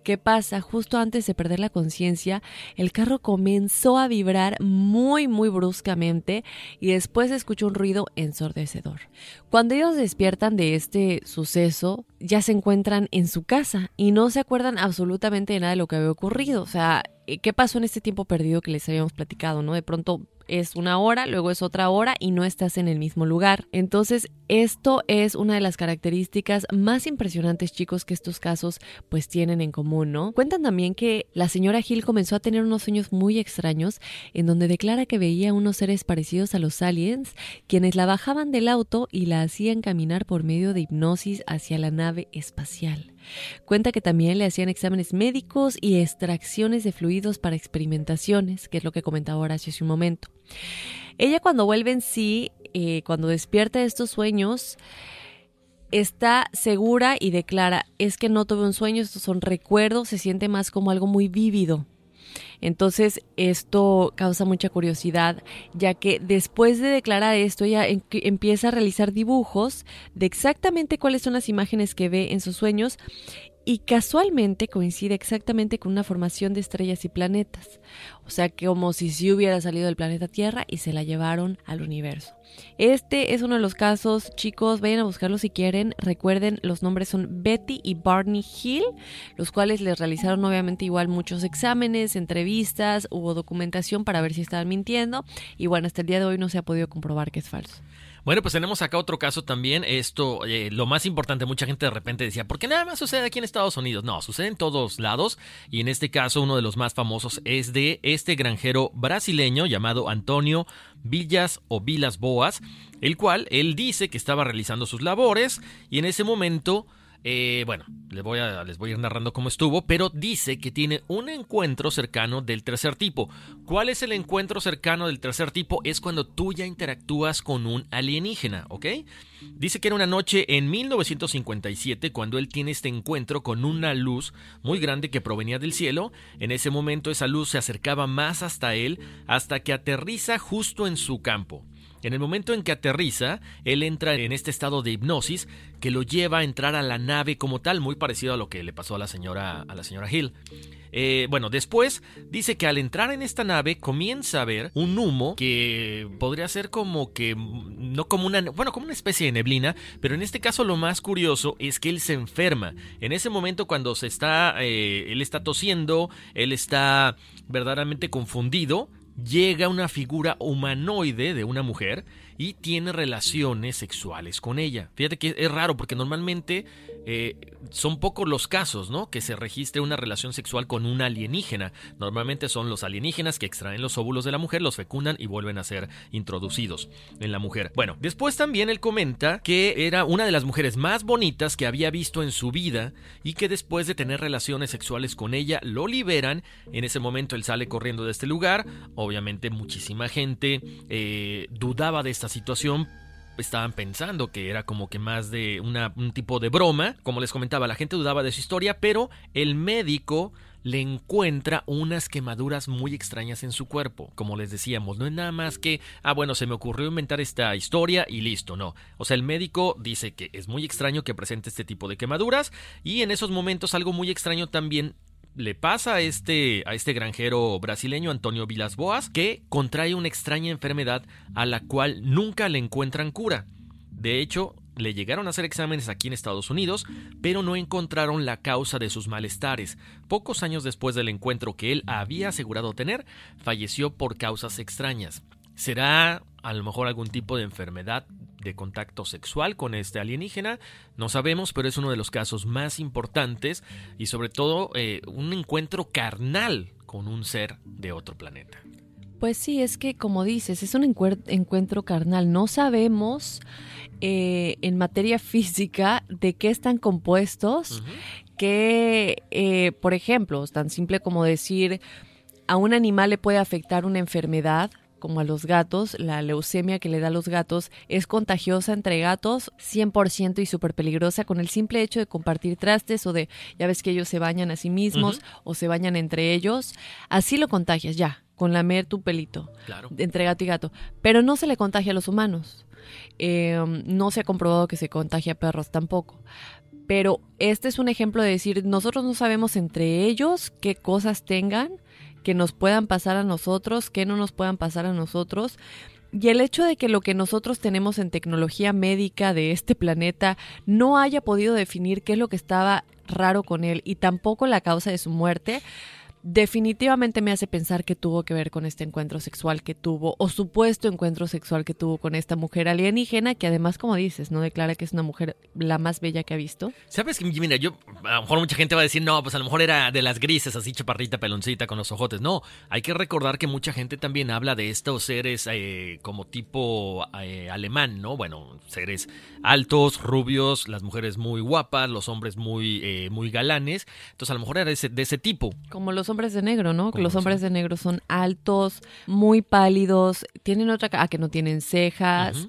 ¿Qué pasa? Justo antes de perder la conciencia, el carro comenzó a vibrar muy, muy bruscamente y después escuchó un ruido ensordecedor. Cuando ellos despiertan de este suceso, ya se encuentran en su casa y no se acuerdan absolutamente de nada de lo que había ocurrido. O sea, ¿qué pasó en este tiempo perdido que les habíamos platicado? ¿No? De pronto es una hora, luego es otra hora y no estás en el mismo lugar. Entonces, esto es una de las características más impresionantes, chicos, que estos casos pues tienen en común, ¿no? Cuentan también que la señora Hill comenzó a tener unos sueños muy extraños en donde declara que veía unos seres parecidos a los aliens, quienes la bajaban del auto y la hacían caminar por medio de hipnosis hacia la nave espacial. Cuenta que también le hacían exámenes médicos y extracciones de fluidos para experimentaciones, que es lo que comentaba Horacio hace un momento. Ella cuando vuelve en sí, eh, cuando despierta de estos sueños, está segura y declara, es que no tuve un sueño, estos son recuerdos, se siente más como algo muy vívido. Entonces esto causa mucha curiosidad, ya que después de declarar esto, ella empieza a realizar dibujos de exactamente cuáles son las imágenes que ve en sus sueños y casualmente coincide exactamente con una formación de estrellas y planetas. O sea, como si sí hubiera salido del planeta Tierra y se la llevaron al universo. Este es uno de los casos, chicos, vayan a buscarlo si quieren. Recuerden, los nombres son Betty y Barney Hill, los cuales les realizaron obviamente igual muchos exámenes, entrevistas, hubo documentación para ver si estaban mintiendo. Y bueno, hasta el día de hoy no se ha podido comprobar que es falso. Bueno, pues tenemos acá otro caso también. Esto, eh, lo más importante, mucha gente de repente decía, ¿por qué nada más sucede aquí en Estados Unidos? No, sucede en todos lados. Y en este caso, uno de los más famosos es de este granjero brasileño llamado Antonio Villas o Vilas Boas, el cual él dice que estaba realizando sus labores y en ese momento eh, bueno, les voy, a, les voy a ir narrando cómo estuvo, pero dice que tiene un encuentro cercano del tercer tipo. ¿Cuál es el encuentro cercano del tercer tipo? Es cuando tú ya interactúas con un alienígena, ¿ok? Dice que era una noche en 1957 cuando él tiene este encuentro con una luz muy grande que provenía del cielo. En ese momento esa luz se acercaba más hasta él hasta que aterriza justo en su campo. En el momento en que aterriza, él entra en este estado de hipnosis que lo lleva a entrar a la nave como tal, muy parecido a lo que le pasó a la señora, a la señora Hill. Eh, bueno, después dice que al entrar en esta nave comienza a ver un humo que podría ser como que, no como una, bueno, como una especie de neblina, pero en este caso lo más curioso es que él se enferma. En ese momento cuando se está, eh, él está tosiendo, él está verdaderamente confundido, llega una figura humanoide de una mujer y tiene relaciones sexuales con ella. Fíjate que es raro porque normalmente eh, son pocos los casos, ¿no? Que se registre una relación sexual con un alienígena. Normalmente son los alienígenas que extraen los óvulos de la mujer, los fecundan y vuelven a ser introducidos en la mujer. Bueno, después también él comenta que era una de las mujeres más bonitas que había visto en su vida y que después de tener relaciones sexuales con ella lo liberan. En ese momento él sale corriendo de este lugar. Obviamente muchísima gente eh, dudaba de esta situación estaban pensando que era como que más de un tipo de broma. Como les comentaba, la gente dudaba de su historia, pero el médico le encuentra unas quemaduras muy extrañas en su cuerpo. Como les decíamos, no es nada más que, ah, bueno, se me ocurrió inventar esta historia y listo, no. O sea, el médico dice que es muy extraño que presente este tipo de quemaduras y en esos momentos algo muy extraño también le pasa a este, a este granjero brasileño Antonio Vilas Boas que contrae una extraña enfermedad a la cual nunca le encuentran cura. De hecho, le llegaron a hacer exámenes aquí en Estados Unidos, pero no encontraron la causa de sus malestares. Pocos años después del encuentro que él había asegurado tener, falleció por causas extrañas. ¿Será a lo mejor algún tipo de enfermedad de contacto sexual con este alienígena. No sabemos, pero es uno de los casos más importantes y sobre todo eh, un encuentro carnal con un ser de otro planeta. Pues sí, es que como dices, es un encuentro carnal. No sabemos eh, en materia [laughs] física de qué están compuestos, que, eh, por ejemplo, es tan simple como decir, a un animal le puede afectar una enfermedad como a los gatos, la leucemia que le da a los gatos es contagiosa entre gatos 100% y súper peligrosa con el simple hecho de compartir trastes o de, ya ves que ellos se bañan a sí mismos o se bañan entre ellos, así lo contagias ya, con lamer tu pelito entre gato y gato, pero no se le contagia a los humanos. Em, no se ha comprobado que se contagia a perros tampoco. Pero este es un ejemplo de decir, nosotros no sabemos entre ellos qué cosas tengan, que nos puedan pasar a nosotros, que no nos puedan pasar a nosotros. Y el hecho de que lo que nosotros tenemos en tecnología médica de este planeta no haya podido definir qué es lo que estaba raro con él y tampoco la causa de su muerte, definitivamente me hace pensar que tuvo que ver con este encuentro sexual que tuvo o supuesto encuentro sexual que tuvo con esta mujer alienígena que además como dices no declara que es una mujer la más bella que ha visto. Sabes que mira yo a lo mejor mucha gente va a decir no pues a lo mejor era de las grises así chaparrita peloncita con los ojotes no hay que recordar que mucha gente también habla de estos seres eh, como tipo eh, alemán no bueno seres altos rubios las mujeres muy guapas los hombres muy eh, muy galanes. Entonces a lo mejor era de ese, de ese tipo. Como los hombres de negro, ¿no? Los hombres de negro son altos, muy pálidos, tienen otra ah, que no tienen cejas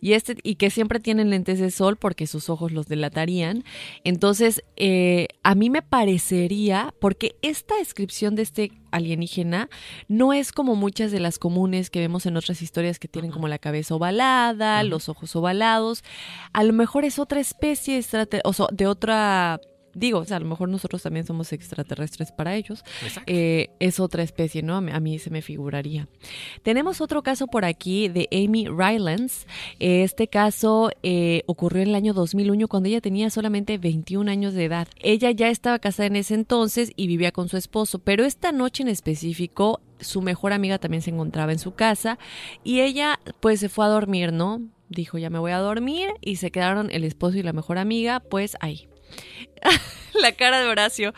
y este y que siempre tienen lentes de sol porque sus ojos los delatarían. Entonces, eh, a mí me parecería porque esta descripción de este alienígena no es como muchas de las comunes que vemos en otras historias que tienen como la cabeza ovalada, los ojos ovalados. A lo mejor es otra especie de otra digo, o sea, a lo mejor nosotros también somos extraterrestres para ellos. Eh, es otra especie, ¿no? A mí se me figuraría. Tenemos otro caso por aquí de Amy Rylance. Este caso eh, ocurrió en el año 2001 cuando ella tenía solamente 21 años de edad. Ella ya estaba casada en ese entonces y vivía con su esposo, pero esta noche en específico su mejor amiga también se encontraba en su casa y ella pues se fue a dormir, ¿no? Dijo, ya me voy a dormir y se quedaron el esposo y la mejor amiga pues ahí [laughs] la cara de Horacio.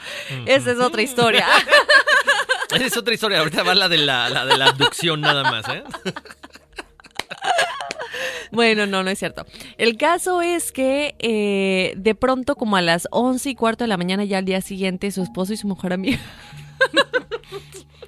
Esa es otra historia. [laughs] Esa es otra historia. Ahorita va la de la, de la abducción nada más, ¿eh? Bueno, no, no es cierto. El caso es que eh, de pronto, como a las once y cuarto de la mañana, ya al día siguiente, su esposo y su mejor amiga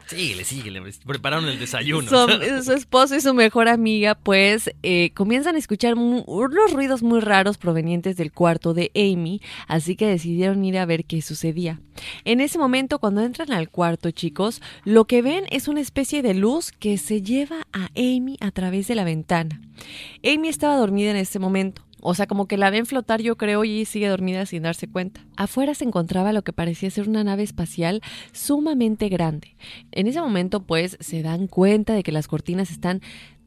Síguele, síguele. Prepararon el desayuno. Su, esposo y su mejor amiga, pues, eh, comienzan a escuchar unos ruidos muy raros provenientes del cuarto de Amy, así que decidieron ir a ver qué sucedía. En ese momento, cuando entran al cuarto, chicos, lo que ven es una especie de luz que se lleva a Amy a través de la ventana. Amy estaba dormida en ese momento. O sea, como que la ven flotar, yo creo, y sigue dormida sin darse cuenta. Afuera se encontraba lo que parecía ser una nave espacial sumamente grande. En ese momento, pues, se dan cuenta de que las cortinas están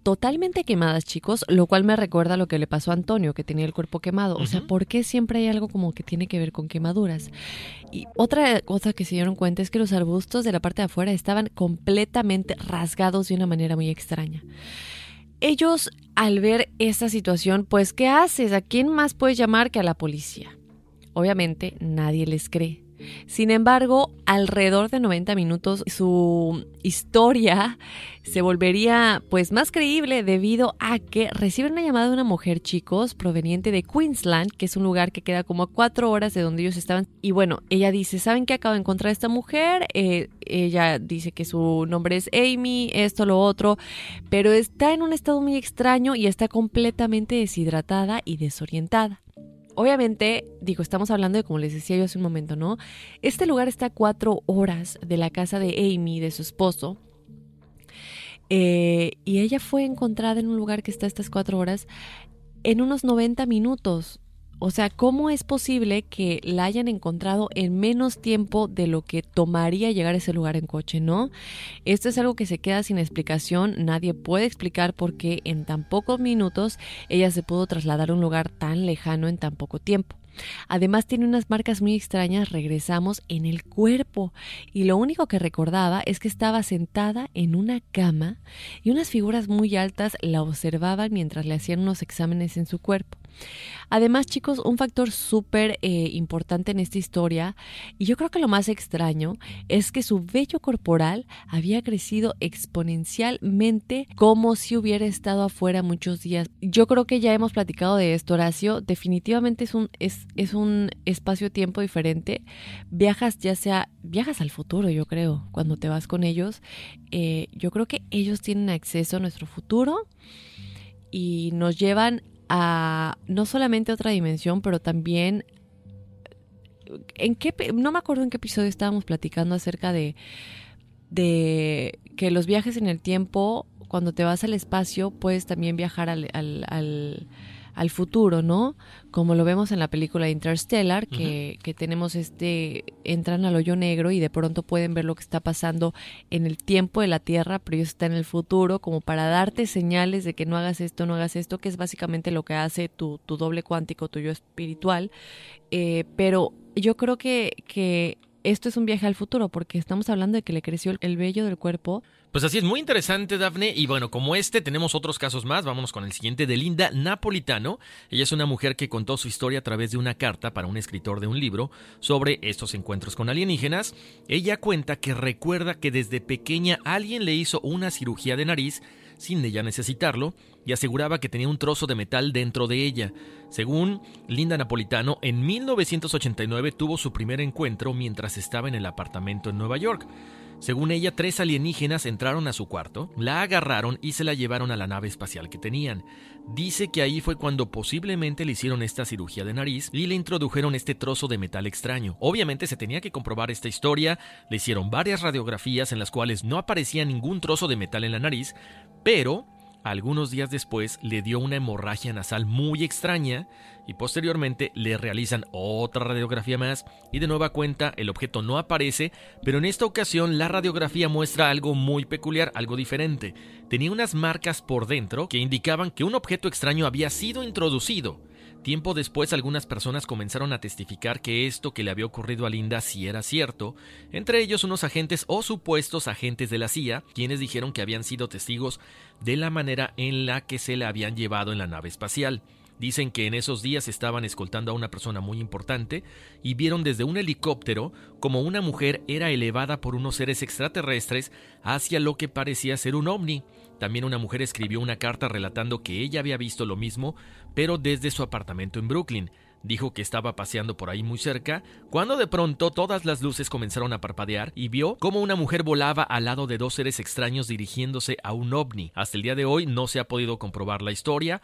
totalmente quemadas, chicos, lo cual me recuerda a lo que le pasó a Antonio, que tenía el cuerpo quemado. O sea, ¿por qué siempre hay algo como que tiene que ver con quemaduras? Y otra cosa que se dieron cuenta es que los arbustos de la parte de afuera estaban completamente rasgados de una manera muy extraña. Ellos, al ver esta situación, pues, ¿qué haces? ¿A quién más puedes llamar que a la policía? Obviamente, nadie les cree. Sin embargo, alrededor de 90 minutos su historia se volvería pues más creíble debido a que reciben una llamada de una mujer, chicos, proveniente de Queensland, que es un lugar que queda como a cuatro horas de donde ellos estaban. Y bueno, ella dice, ¿saben qué acabo de encontrar esta mujer? Eh, ella dice que su nombre es Amy, esto, lo otro, pero está en un estado muy extraño y está completamente deshidratada y desorientada. Obviamente, digo, estamos hablando de como les decía yo hace un momento, ¿no? Este lugar está a cuatro horas de la casa de Amy, de su esposo. Eh, y ella fue encontrada en un lugar que está a estas cuatro horas en unos 90 minutos. O sea, ¿cómo es posible que la hayan encontrado en menos tiempo de lo que tomaría llegar a ese lugar en coche, no? Esto es algo que se queda sin explicación. Nadie puede explicar por qué en tan pocos minutos ella se pudo trasladar a un lugar tan lejano en tan poco tiempo. Además tiene unas marcas muy extrañas, regresamos, en el cuerpo. Y lo único que recordaba es que estaba sentada en una cama y unas figuras muy altas la observaban mientras le hacían unos exámenes en su cuerpo. Además, chicos, un factor súper eh, importante en esta historia, y yo creo que lo más extraño, es que su vello corporal había crecido exponencialmente como si hubiera estado afuera muchos días. Yo creo que ya hemos platicado de esto, Horacio. Definitivamente es un, es, es un espacio-tiempo diferente. Viajas ya sea, viajas al futuro, yo creo, cuando te vas con ellos. Eh, yo creo que ellos tienen acceso a nuestro futuro y nos llevan a no solamente otra dimensión, pero también en qué no me acuerdo en qué episodio estábamos platicando acerca de de que los viajes en el tiempo cuando te vas al espacio puedes también viajar al, al al futuro, ¿no? Como lo vemos en la película Interstellar, que, que tenemos este, entran al hoyo negro y de pronto pueden ver lo que está pasando en el tiempo de la Tierra, pero ellos están en el futuro, como para darte señales de que no hagas esto, no hagas esto, que es básicamente lo que hace tu, tu doble cuántico, tu yo espiritual. Eh, pero yo creo que, que esto es un viaje al futuro, porque estamos hablando de que le creció el vello del cuerpo pues así es, muy interesante, Dafne. Y bueno, como este, tenemos otros casos más. Vámonos con el siguiente de Linda Napolitano. Ella es una mujer que contó su historia a través de una carta para un escritor de un libro sobre estos encuentros con alienígenas. Ella cuenta que recuerda que desde pequeña alguien le hizo una cirugía de nariz sin ella necesitarlo y aseguraba que tenía un trozo de metal dentro de ella. Según Linda Napolitano, en 1989 tuvo su primer encuentro mientras estaba en el apartamento en Nueva York. Según ella, tres alienígenas entraron a su cuarto, la agarraron y se la llevaron a la nave espacial que tenían. Dice que ahí fue cuando posiblemente le hicieron esta cirugía de nariz y le introdujeron este trozo de metal extraño. Obviamente se tenía que comprobar esta historia, le hicieron varias radiografías en las cuales no aparecía ningún trozo de metal en la nariz, pero algunos días después le dio una hemorragia nasal muy extraña y posteriormente le realizan otra radiografía más y de nueva cuenta el objeto no aparece, pero en esta ocasión la radiografía muestra algo muy peculiar, algo diferente. Tenía unas marcas por dentro que indicaban que un objeto extraño había sido introducido. Tiempo después algunas personas comenzaron a testificar que esto que le había ocurrido a Linda sí era cierto, entre ellos unos agentes o supuestos agentes de la CIA, quienes dijeron que habían sido testigos de la manera en la que se la habían llevado en la nave espacial. Dicen que en esos días estaban escoltando a una persona muy importante y vieron desde un helicóptero como una mujer era elevada por unos seres extraterrestres hacia lo que parecía ser un ovni. También una mujer escribió una carta relatando que ella había visto lo mismo, pero desde su apartamento en Brooklyn. Dijo que estaba paseando por ahí muy cerca, cuando de pronto todas las luces comenzaron a parpadear y vio cómo una mujer volaba al lado de dos seres extraños dirigiéndose a un ovni. Hasta el día de hoy no se ha podido comprobar la historia,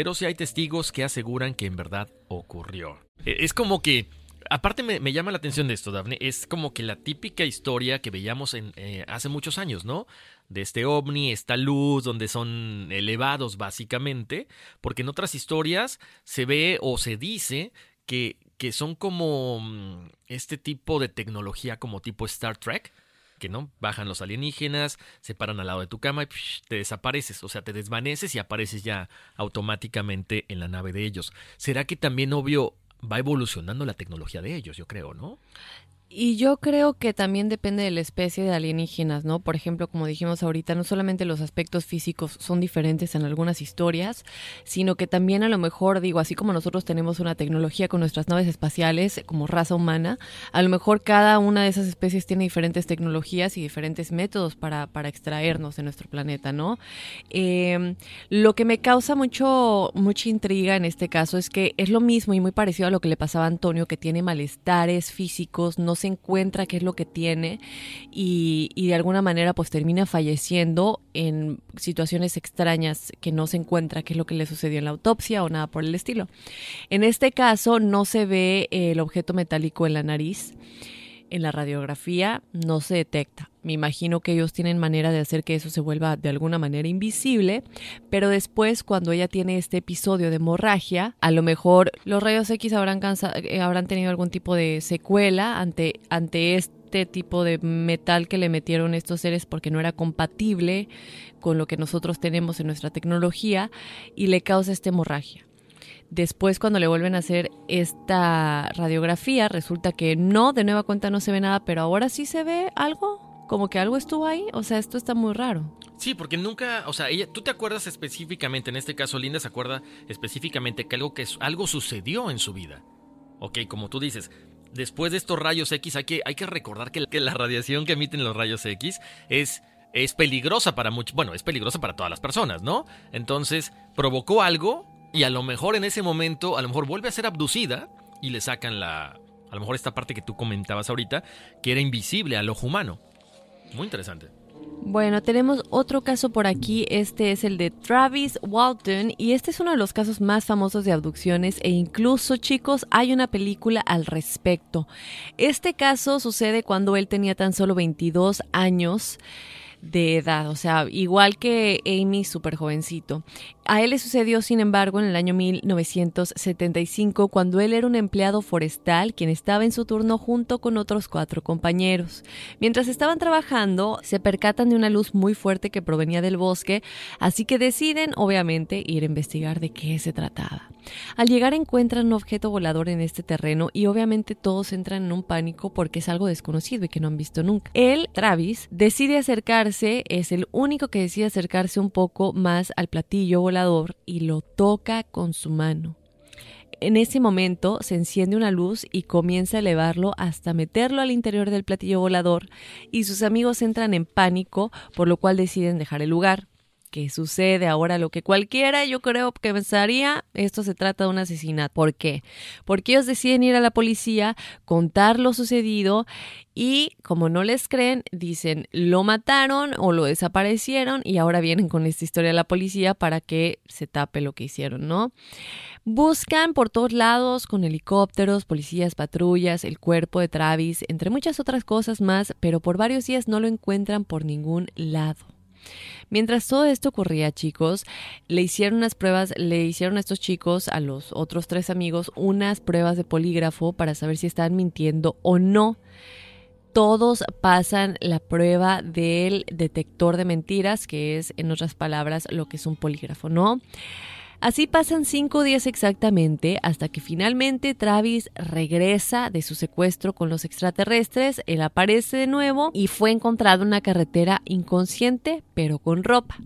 Pero si hay testigos que aseguran que en verdad ocurrió. E, Es como que, aparte me, me llama la atención de esto, Daphne, es como que la típica historia que veíamos en, eh, hace muchos años, ¿no? De este ovni, esta luz, donde son elevados básicamente, porque en otras historias se ve o se dice que, que son como mm, este tipo de tecnología como tipo Star Trek, que no bajan los alienígenas, se paran al lado de tu cama y te desapareces, o sea, te desvaneces y apareces ya automáticamente en la nave de ellos. ¿Será que también, obvio, va evolucionando la tecnología de ellos, yo creo, ¿no? Y yo creo que también depende de la especie de alienígenas, ¿no? Por ejemplo, como dijimos ahorita, no solamente los aspectos físicos son diferentes en algunas historias, sino que también a lo mejor, digo, así como nosotros tenemos una tecnología con nuestras naves espaciales como raza humana, a lo mejor cada una de esas especies tiene diferentes tecnologías y diferentes métodos para, para extraernos de nuestro planeta, ¿no? Eh, lo que me causa mucho, mucha intriga en este caso es que es lo mismo y muy parecido a lo que le pasaba a Antonio, que tiene malestares físicos, no se encuentra qué es lo que tiene y, y, de alguna manera pues termina falleciendo en situaciones extrañas que no se encuentra qué es lo que le sucedió en la autopsia o nada por el estilo. En este caso no se ve el objeto metálico en la nariz. En la radiografía no se detecta. Me imagino que ellos tienen manera de hacer que eso se vuelva de alguna manera invisible, pero después cuando ella tiene este episodio de hemorragia, a lo mejor los rayos X habrán, cansa habrán tenido algún tipo de secuela ante, ante este tipo de metal que le metieron estos seres porque no era compatible con lo que nosotros tenemos en nuestra tecnología y le causa esta hemorragia. Después, cuando le vuelven a hacer esta radiografía, resulta que no, de nueva cuenta no se ve nada, pero ahora sí se ve algo, como que algo estuvo ahí. O sea, esto está muy raro. Sí, porque nunca, o sea, ella, tú te acuerdas específicamente, en este caso Linda se acuerda específicamente que algo, que algo sucedió en su vida. Ok, como tú dices, después de estos rayos X hay que, hay que recordar que, la radiación que emiten los rayos X es es peligrosa para muchos, bueno, es peligrosa para todas las personas, ¿no? Entonces, provocó algo y a lo mejor en ese momento, a lo mejor vuelve a ser abducida y le sacan la, a lo mejor esta parte que tú comentabas ahorita, que era invisible al ojo humano. Muy interesante. Bueno, tenemos otro caso por aquí, este es el de Travis Walton y este es uno de los casos más famosos de abducciones e incluso chicos hay una película al respecto. Este caso sucede cuando él tenía tan solo 22 años de edad, o sea, igual que Amy, súper jovencito. A él le sucedió, sin embargo, en el año 1975, cuando él era un empleado forestal, quien estaba en su turno junto con otros cuatro compañeros. Mientras estaban trabajando, se percatan de una luz muy fuerte que provenía del bosque, así que deciden, obviamente, ir a investigar de qué se trataba. Al llegar encuentran un objeto volador en este terreno y obviamente todos entran en un pánico porque es algo desconocido y que no han visto nunca. Él, Travis, decide acercarse, es el único que decide acercarse un poco más al platillo volador y lo toca con su mano. En ese momento se enciende una luz y comienza a elevarlo hasta meterlo al interior del platillo volador y sus amigos entran en pánico, por lo cual deciden dejar el lugar. ¿Qué sucede ahora? Lo que cualquiera yo creo que pensaría, esto se trata de un asesinato. ¿Por qué? Porque ellos deciden ir a la policía, contar lo sucedido y como no les creen, dicen lo mataron o lo desaparecieron y ahora vienen con esta historia a la policía para que se tape lo que hicieron, ¿no? Buscan por todos lados con helicópteros, policías, patrullas, el cuerpo de Travis, entre muchas otras cosas más, pero por varios días no lo encuentran por ningún lado. Mientras todo esto ocurría, chicos, le hicieron unas pruebas, le hicieron a estos chicos, a los otros tres amigos, unas pruebas de polígrafo para saber si estaban mintiendo o no. Todos pasan la prueba del detector de mentiras, que es, en otras palabras, lo que es un polígrafo, ¿no? Así pasan cinco días exactamente hasta que finalmente Travis regresa de su secuestro con los extraterrestres, él aparece de nuevo y fue encontrado en una carretera inconsciente pero con ropa.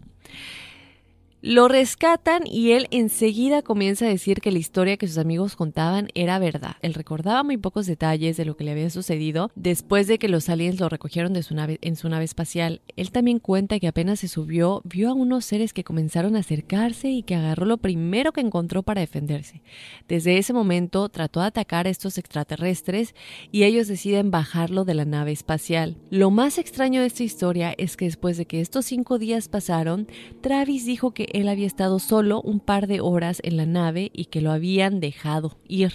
Lo rescatan y él enseguida comienza a decir que la historia que sus amigos contaban era verdad. Él recordaba muy pocos detalles de lo que le había sucedido después de que los aliens lo recogieron de su nave, en su nave espacial. Él también cuenta que apenas se subió, vio a unos seres que comenzaron a acercarse y que agarró lo primero que encontró para defenderse. Desde ese momento trató de atacar a estos extraterrestres y ellos deciden bajarlo de la nave espacial. Lo más extraño de esta historia es que después de que estos cinco días pasaron, Travis dijo que él había estado solo un par de horas en la nave y que lo habían dejado ir.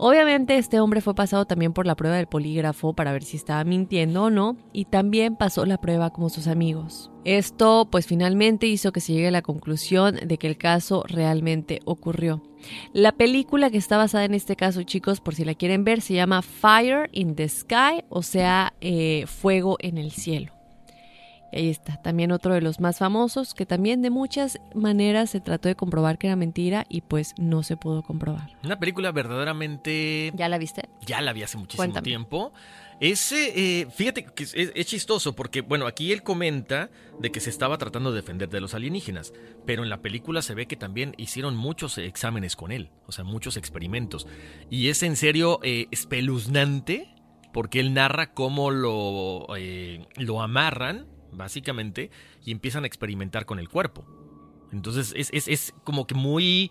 Obviamente este hombre fue pasado también por la prueba del polígrafo para ver si estaba mintiendo o no y también pasó la prueba como sus amigos. Esto pues finalmente hizo que se llegue a la conclusión de que el caso realmente ocurrió. La película que está basada en este caso chicos por si la quieren ver se llama Fire in the Sky o sea eh, fuego en el cielo. Ahí está, también otro de los más famosos, que también de muchas maneras se trató de comprobar que era mentira y pues no se pudo comprobar. Una película verdaderamente... ¿Ya la viste? Ya la vi hace muchísimo tiempo. Ese, eh, fíjate que es, chistoso porque, bueno, aquí él comenta de que se estaba tratando de defender de los alienígenas, pero en la película se ve que también hicieron muchos exámenes con él, o sea, muchos experimentos. Y es en serio eh, espeluznante porque él narra cómo lo, eh, lo amarran básicamente, y empiezan a experimentar con el cuerpo. Entonces es, como que muy,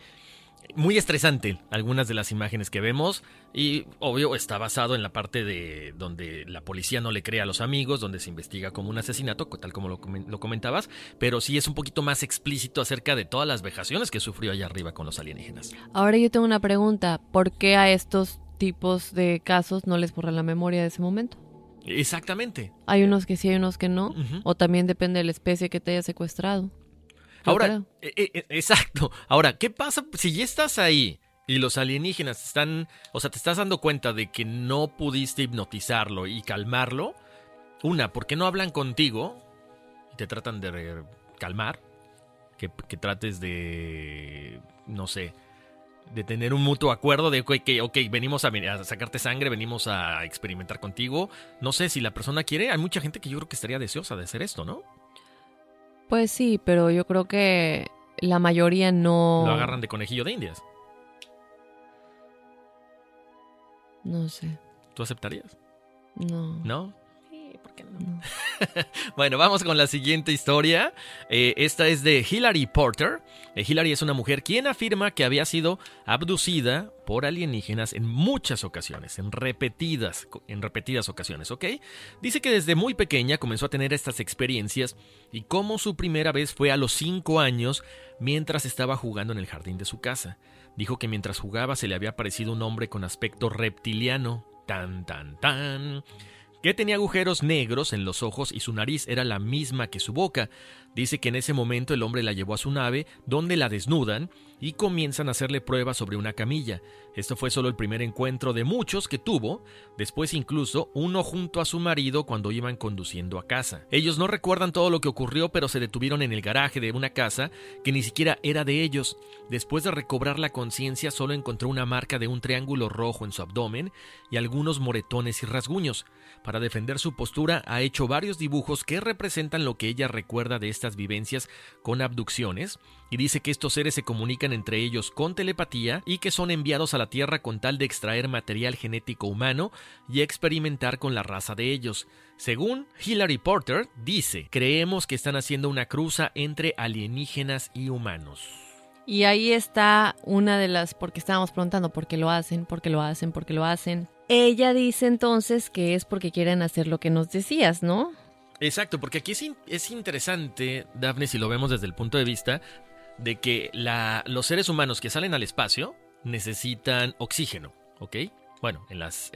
muy estresante algunas de las imágenes que vemos y obvio está basado en la parte de donde la policía no le cree a los amigos, donde se investiga como un asesinato, tal como lo, lo comentabas, pero sí es un poquito más explícito acerca de todas las vejaciones que sufrió allá arriba con los alienígenas. Ahora yo tengo una pregunta, ¿por qué a estos tipos de casos no les borra la memoria de ese momento? Exactamente. Hay unos que sí, hay unos que no. O también depende de la especie que te haya secuestrado. Ahora, e, e, e, exacto. Ahora, ¿qué pasa si ya estás ahí y los alienígenas están, o sea, te estás dando cuenta de que no pudiste hipnotizarlo y calmarlo? Una, ¿por qué no hablan contigo y te tratan de calmar? Que, que trates de, no sé, de tener un mutuo acuerdo de que, ok, venimos a, a, sacarte sangre, venimos a experimentar contigo. No sé si la persona quiere, hay mucha gente que yo creo que estaría deseosa de hacer esto, ¿no? Pues sí, pero yo creo que la mayoría no... Lo agarran de conejillo de indias. No sé. ¿Tú aceptarías? No. ¿No? [laughs] bueno, vamos con la siguiente historia. Eh, esta es de Hilary Porter. Eh, Hilary es una mujer quien afirma que había sido abducida por alienígenas en muchas ocasiones, en repetidas, en repetidas ocasiones, ¿ok? Dice que desde muy pequeña comenzó a tener estas experiencias y como su primera vez fue a los 5 años mientras estaba jugando en el jardín de su casa. Dijo que mientras jugaba se le había aparecido un hombre con aspecto reptiliano. Tan, tan, tan que tenía agujeros negros en los ojos y su nariz era la misma que su boca. Dice que en ese momento el hombre la llevó a su nave, donde la desnudan y comienzan a hacerle pruebas sobre una camilla. Esto fue solo el primer encuentro de muchos que tuvo, después incluso uno junto a su marido cuando iban conduciendo a casa. Ellos no recuerdan todo lo que ocurrió, pero se detuvieron en el garaje de una casa que ni siquiera era de ellos. Después de recobrar la conciencia, solo encontró una marca de un triángulo rojo en su abdomen y algunos moretones y rasguños. Para defender su postura, ha hecho varios dibujos que representan lo que ella recuerda de estas vivencias con abducciones y dice que estos seres se comunican entre ellos con telepatía y que son enviados a la Tierra con tal de extraer material genético humano y experimentar con la raza de ellos. Según Hilary Porter, dice, creemos que están haciendo una cruza entre alienígenas y humanos. Y ahí está una de las, porque estábamos preguntando por qué lo hacen, por qué lo hacen, por qué lo hacen. Ella dice entonces que es porque quieren hacer lo que nos decías, ¿no? Exacto, porque aquí es, es interesante, Daphne, si lo vemos desde el punto de vista de que los seres humanos que salen al espacio necesitan oxígeno, ¿ok? Bueno, en las,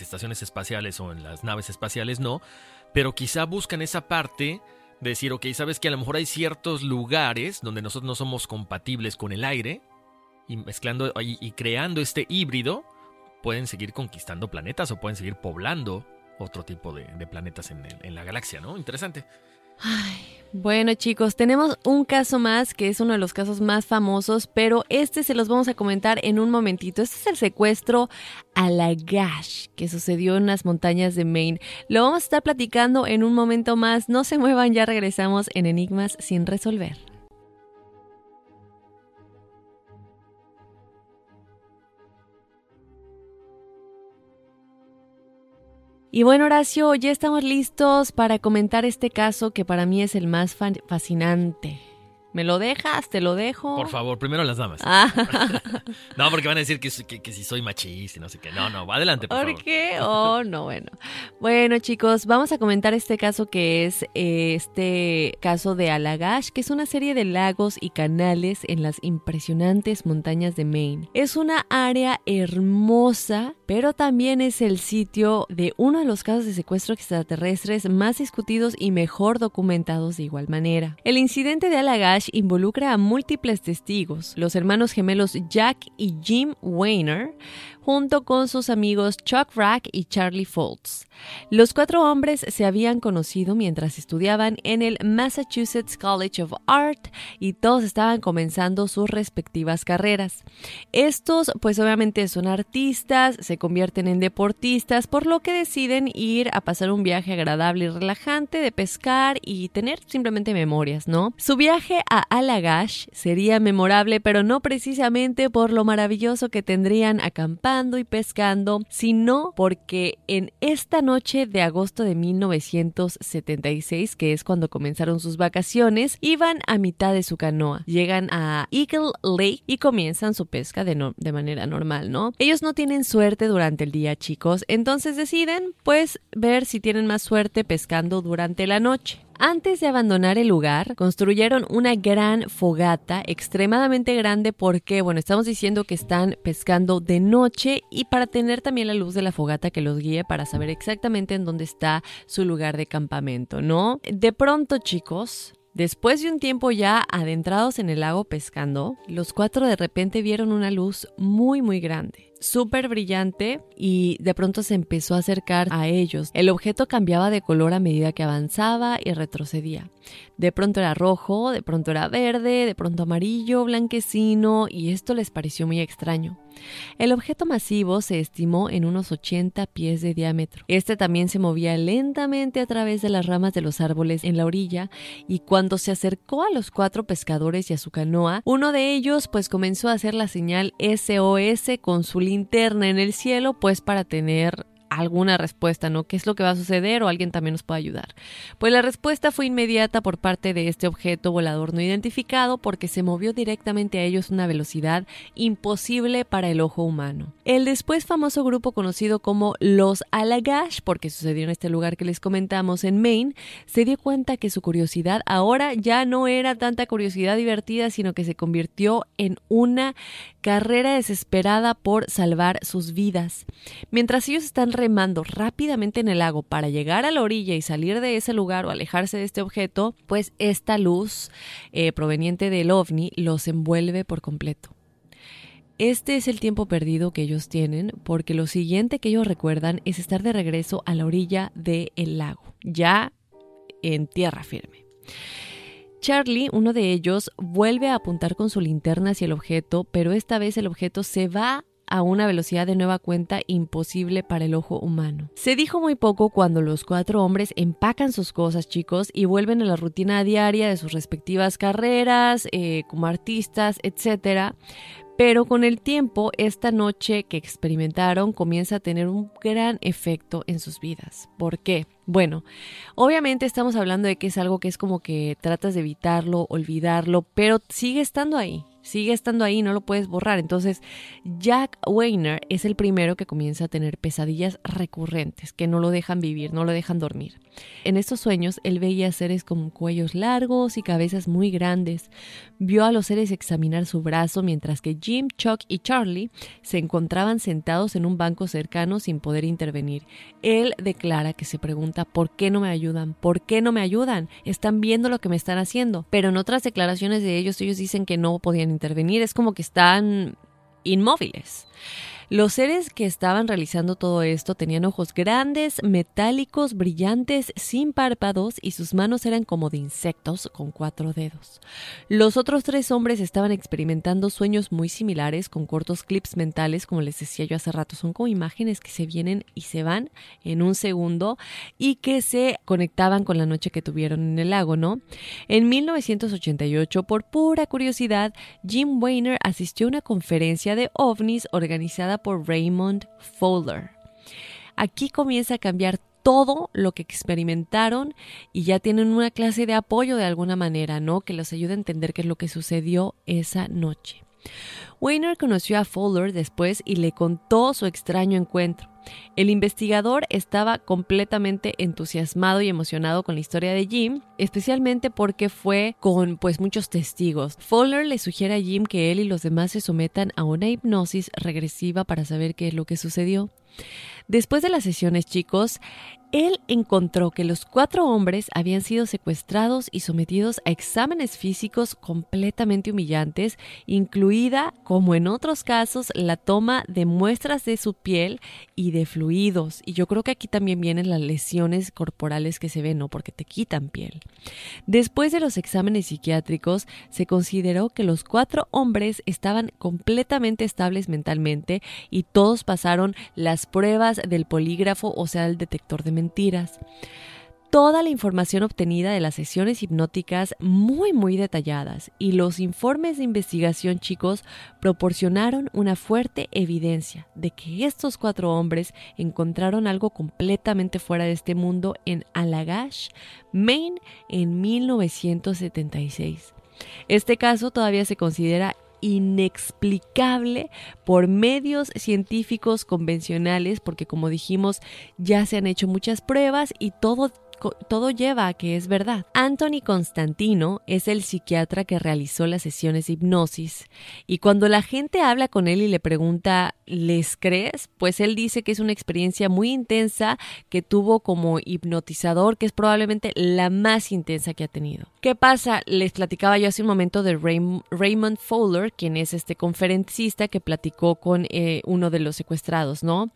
estaciones espaciales o en las naves espaciales no, pero quizá buscan esa parte decir, ok, sabes que a lo mejor hay ciertos lugares donde nosotros no somos compatibles con el aire y mezclando y, creando este híbrido, pueden seguir conquistando planetas o pueden seguir poblando otro tipo de, planetas en, en la galaxia, ¿no? Interesante. Ay, bueno chicos, tenemos un caso más que es uno de los casos más famosos, pero este se los vamos a comentar en un momentito. Este es el secuestro a la Gash que sucedió en las montañas de Maine. Lo vamos a estar platicando en un momento más. No se muevan, ya regresamos en Enigmas sin resolver. Y bueno, Horacio, ya estamos listos para comentar este caso que para mí es el más fascinante. ¿Me lo dejas? ¿Te lo dejo? Por favor, primero las damas. Ah. [laughs] no, porque van a decir que, si soy machista y no sé qué. No, no, va adelante, por, ¿Por qué? Oh, no, bueno. Bueno, chicos, vamos a comentar este caso que es eh, este caso de Alagash, que es una serie de lagos y canales en las impresionantes montañas de Maine. Es una área hermosa, pero también es el sitio de uno de los casos de secuestro extraterrestres más discutidos y mejor documentados de igual manera. El incidente de Alagash involucra a múltiples testigos, los hermanos gemelos Jack y Jim Weiner, junto con sus amigos Chuck Rack y Charlie Foltz. Los cuatro hombres se habían conocido mientras estudiaban en el Massachusetts College of Art y todos estaban comenzando sus respectivas carreras. Estos pues obviamente son artistas, se convierten en deportistas, por lo que deciden ir a pasar un viaje agradable y relajante de pescar y tener simplemente memorias, ¿no? Su viaje a Alagash sería memorable, pero no precisamente por lo maravilloso que tendrían y pescando, sino porque en esta noche de agosto de 1976, que es cuando comenzaron sus vacaciones, iban a mitad de su canoa. Llegan a Eagle Lake y comienzan su pesca de, de manera normal, ¿no? Ellos no tienen suerte durante el día, chicos, entonces deciden, pues, ver si tienen más suerte pescando durante la noche. Antes de abandonar el lugar, construyeron una gran fogata extremadamente grande porque, bueno, estamos diciendo que están pescando de noche y para tener también la luz de la fogata que los guíe para saber exactamente en dónde está su lugar de campamento, ¿no? De pronto, chicos, Después de un tiempo ya adentrados en el lago pescando, los cuatro de repente vieron una luz muy muy grande súper brillante y de pronto se empezó a acercar a ellos. El objeto cambiaba de color a medida que avanzaba y retrocedía. De pronto era rojo, de pronto era verde, de pronto amarillo, blanquecino y esto les pareció muy extraño. El objeto masivo se estimó en unos 80 pies de diámetro. Este también se movía lentamente a través de las ramas de los árboles en la orilla y cuando se acercó a los cuatro pescadores y a su canoa, uno de ellos pues comenzó a hacer la señal SOS con su linterna en el cielo pues para tener alguna respuesta, ¿no? ¿Qué es lo que va a suceder o alguien también nos puede ayudar? Pues la respuesta fue inmediata por parte de este objeto volador no identificado porque se movió directamente a ellos a una velocidad imposible para el ojo humano. El después famoso grupo conocido como los Alagash, porque sucedió en este lugar que les comentamos en Maine, se dio cuenta que su curiosidad ahora ya no era tanta curiosidad divertida, sino que se convirtió en una carrera desesperada por salvar sus vidas. Mientras ellos están remando rápidamente en el lago para llegar a la orilla y salir de ese lugar o alejarse de este objeto, pues esta luz eh, proveniente del ovni los envuelve por completo. Este es el tiempo perdido que ellos tienen porque lo siguiente que ellos recuerdan es estar de regreso a la orilla del lago, ya en tierra firme. Charlie, uno de ellos, vuelve a apuntar con su linterna hacia el objeto, pero esta vez el objeto se va a una velocidad de nueva cuenta imposible para el ojo humano. Se dijo muy poco cuando los cuatro hombres empacan sus cosas, chicos, y vuelven a la rutina diaria de sus respectivas carreras, eh, como artistas, etc. Pero con el tiempo, esta noche que experimentaron comienza a tener un gran efecto en sus vidas. ¿Por qué? Bueno, obviamente estamos hablando de que es algo que es como que tratas de evitarlo, olvidarlo, pero sigue estando ahí sigue estando ahí, no lo puedes borrar. Entonces, Jack Weiner es el primero que comienza a tener pesadillas recurrentes que no lo dejan vivir, no lo dejan dormir. En estos sueños, él veía seres con cuellos largos y cabezas muy grandes. Vio a los seres examinar su brazo mientras que Jim, Chuck y Charlie se encontraban sentados en un banco cercano sin poder intervenir. Él declara que se pregunta por qué no me ayudan, por qué no me ayudan, están viendo lo que me están haciendo. Pero en otras declaraciones de ellos, ellos dicen que no podían intervenir, es como que están inmóviles. Los seres que estaban realizando todo esto tenían ojos grandes, metálicos, brillantes, sin párpados y sus manos eran como de insectos con cuatro dedos. Los otros tres hombres estaban experimentando sueños muy similares con cortos clips mentales, como les decía yo hace rato, son como imágenes que se vienen y se van en un segundo y que se conectaban con la noche que tuvieron en el lago, ¿no? En 1988, por pura curiosidad, Jim Weiner asistió a una conferencia de ovnis organizada por Raymond Fowler. Aquí comienza a cambiar todo lo que experimentaron y ya tienen una clase de apoyo de alguna manera, ¿no? Que los ayude a entender qué es lo que sucedió esa noche. Weiner conoció a Fowler después y le contó su extraño encuentro. El investigador estaba completamente entusiasmado y emocionado con la historia de Jim, especialmente porque fue con pues muchos testigos. Fowler le sugiere a Jim que él y los demás se sometan a una hipnosis regresiva para saber qué es lo que sucedió. Después de las sesiones, chicos, él encontró que los cuatro hombres habían sido secuestrados y sometidos a exámenes físicos completamente humillantes, incluida, como en otros casos, la toma de muestras de su piel y de fluidos. Y yo creo que aquí también vienen las lesiones corporales que se ven, ¿no? Porque te quitan piel. Después de los exámenes psiquiátricos, se consideró que los cuatro hombres estaban completamente estables mentalmente y todos pasaron las pruebas del polígrafo, o sea, el detector de mentiras. Toda la información obtenida de las sesiones hipnóticas muy muy detalladas y los informes de investigación chicos proporcionaron una fuerte evidencia de que estos cuatro hombres encontraron algo completamente fuera de este mundo en Allagash, Maine en 1976. Este caso todavía se considera inexplicable por medios científicos convencionales, porque como dijimos, ya se han hecho muchas pruebas y todo todo lleva a que es verdad. Anthony Constantino es el psiquiatra que realizó las sesiones de hipnosis y cuando la gente habla con él y le pregunta ¿les crees? Pues él dice que es una experiencia muy intensa que tuvo como hipnotizador, que es probablemente la más intensa que ha tenido. ¿Qué pasa? Les platicaba yo hace un momento de Raymond Fowler, quien es este conferencista que platicó con eh, uno de los secuestrados, ¿no?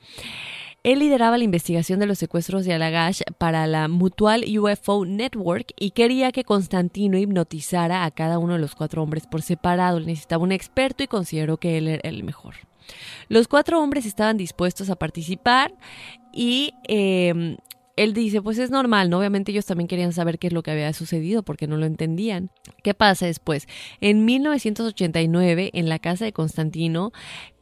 Él lideraba la investigación de los secuestros de Alagash para la Mutual UFO Network y quería que Constantino hipnotizara a cada uno de los cuatro hombres por separado. necesitaba un experto y consideró que él era el mejor. Los cuatro hombres estaban dispuestos a participar y eh, él dice, pues es normal, ¿no? Obviamente ellos también querían saber qué es lo que había sucedido porque no lo entendían. ¿Qué pasa después? En 1989, en la casa de Constantino,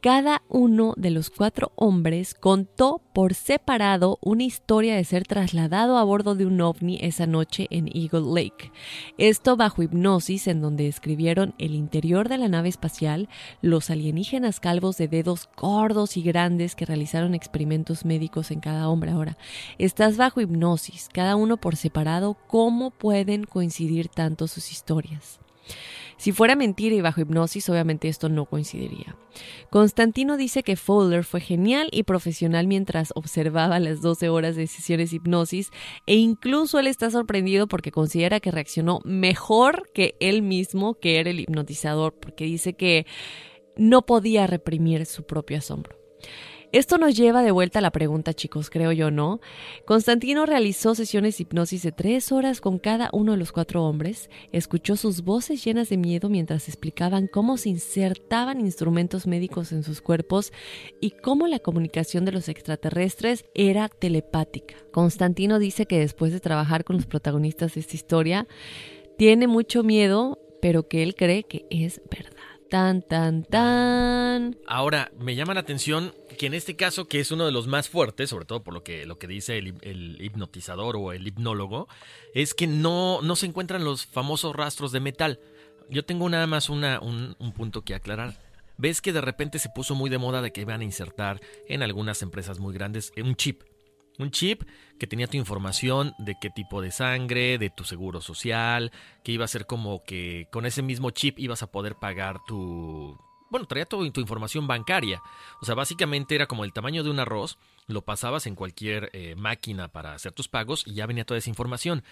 cada uno de los cuatro hombres contó por separado una historia de ser trasladado a bordo de un ovni esa noche en Eagle Lake. Esto bajo hipnosis en donde describieron el interior de la nave espacial, los alienígenas calvos de dedos gordos y grandes que realizaron experimentos médicos en cada hombre. Ahora, estás bajo hipnosis, cada uno por separado, ¿cómo pueden coincidir tanto sus historias? Si fuera mentira y bajo hipnosis, obviamente esto no coincidiría. Constantino dice que Fowler fue genial y profesional mientras observaba las 12 horas de sesiones hipnosis e incluso él está sorprendido porque considera que reaccionó mejor que él mismo, que era el hipnotizador, porque dice que no podía reprimir su propio asombro. Esto nos lleva de vuelta a la pregunta, chicos, creo yo, ¿no? Constantino realizó sesiones de hipnosis de tres horas con cada uno de los cuatro hombres, escuchó sus voces llenas de miedo mientras explicaban cómo se insertaban instrumentos médicos en sus cuerpos y cómo la comunicación de los extraterrestres era telepática. Constantino dice que después de trabajar con los protagonistas de esta historia, tiene mucho miedo, pero que él cree que es verdad. Tan, tan, tan. Ahora, me llama la atención que en este caso, que es uno de los más fuertes, sobre todo por lo que, lo que dice el, hipnotizador o el hipnólogo, es que no, no se encuentran los famosos rastros de metal. Yo tengo nada más una, un, un punto que aclarar. Ves que de repente se puso muy de moda de que iban a insertar en algunas empresas muy grandes un chip. Un chip que tenía tu información de qué tipo de sangre, de tu seguro social, que iba a ser como que con ese mismo chip ibas a poder pagar tu... Bueno, traía toda tu información bancaria. O sea, básicamente era como el tamaño de un arroz, lo pasabas en cualquier eh, máquina para hacer tus pagos y ya venía toda esa información.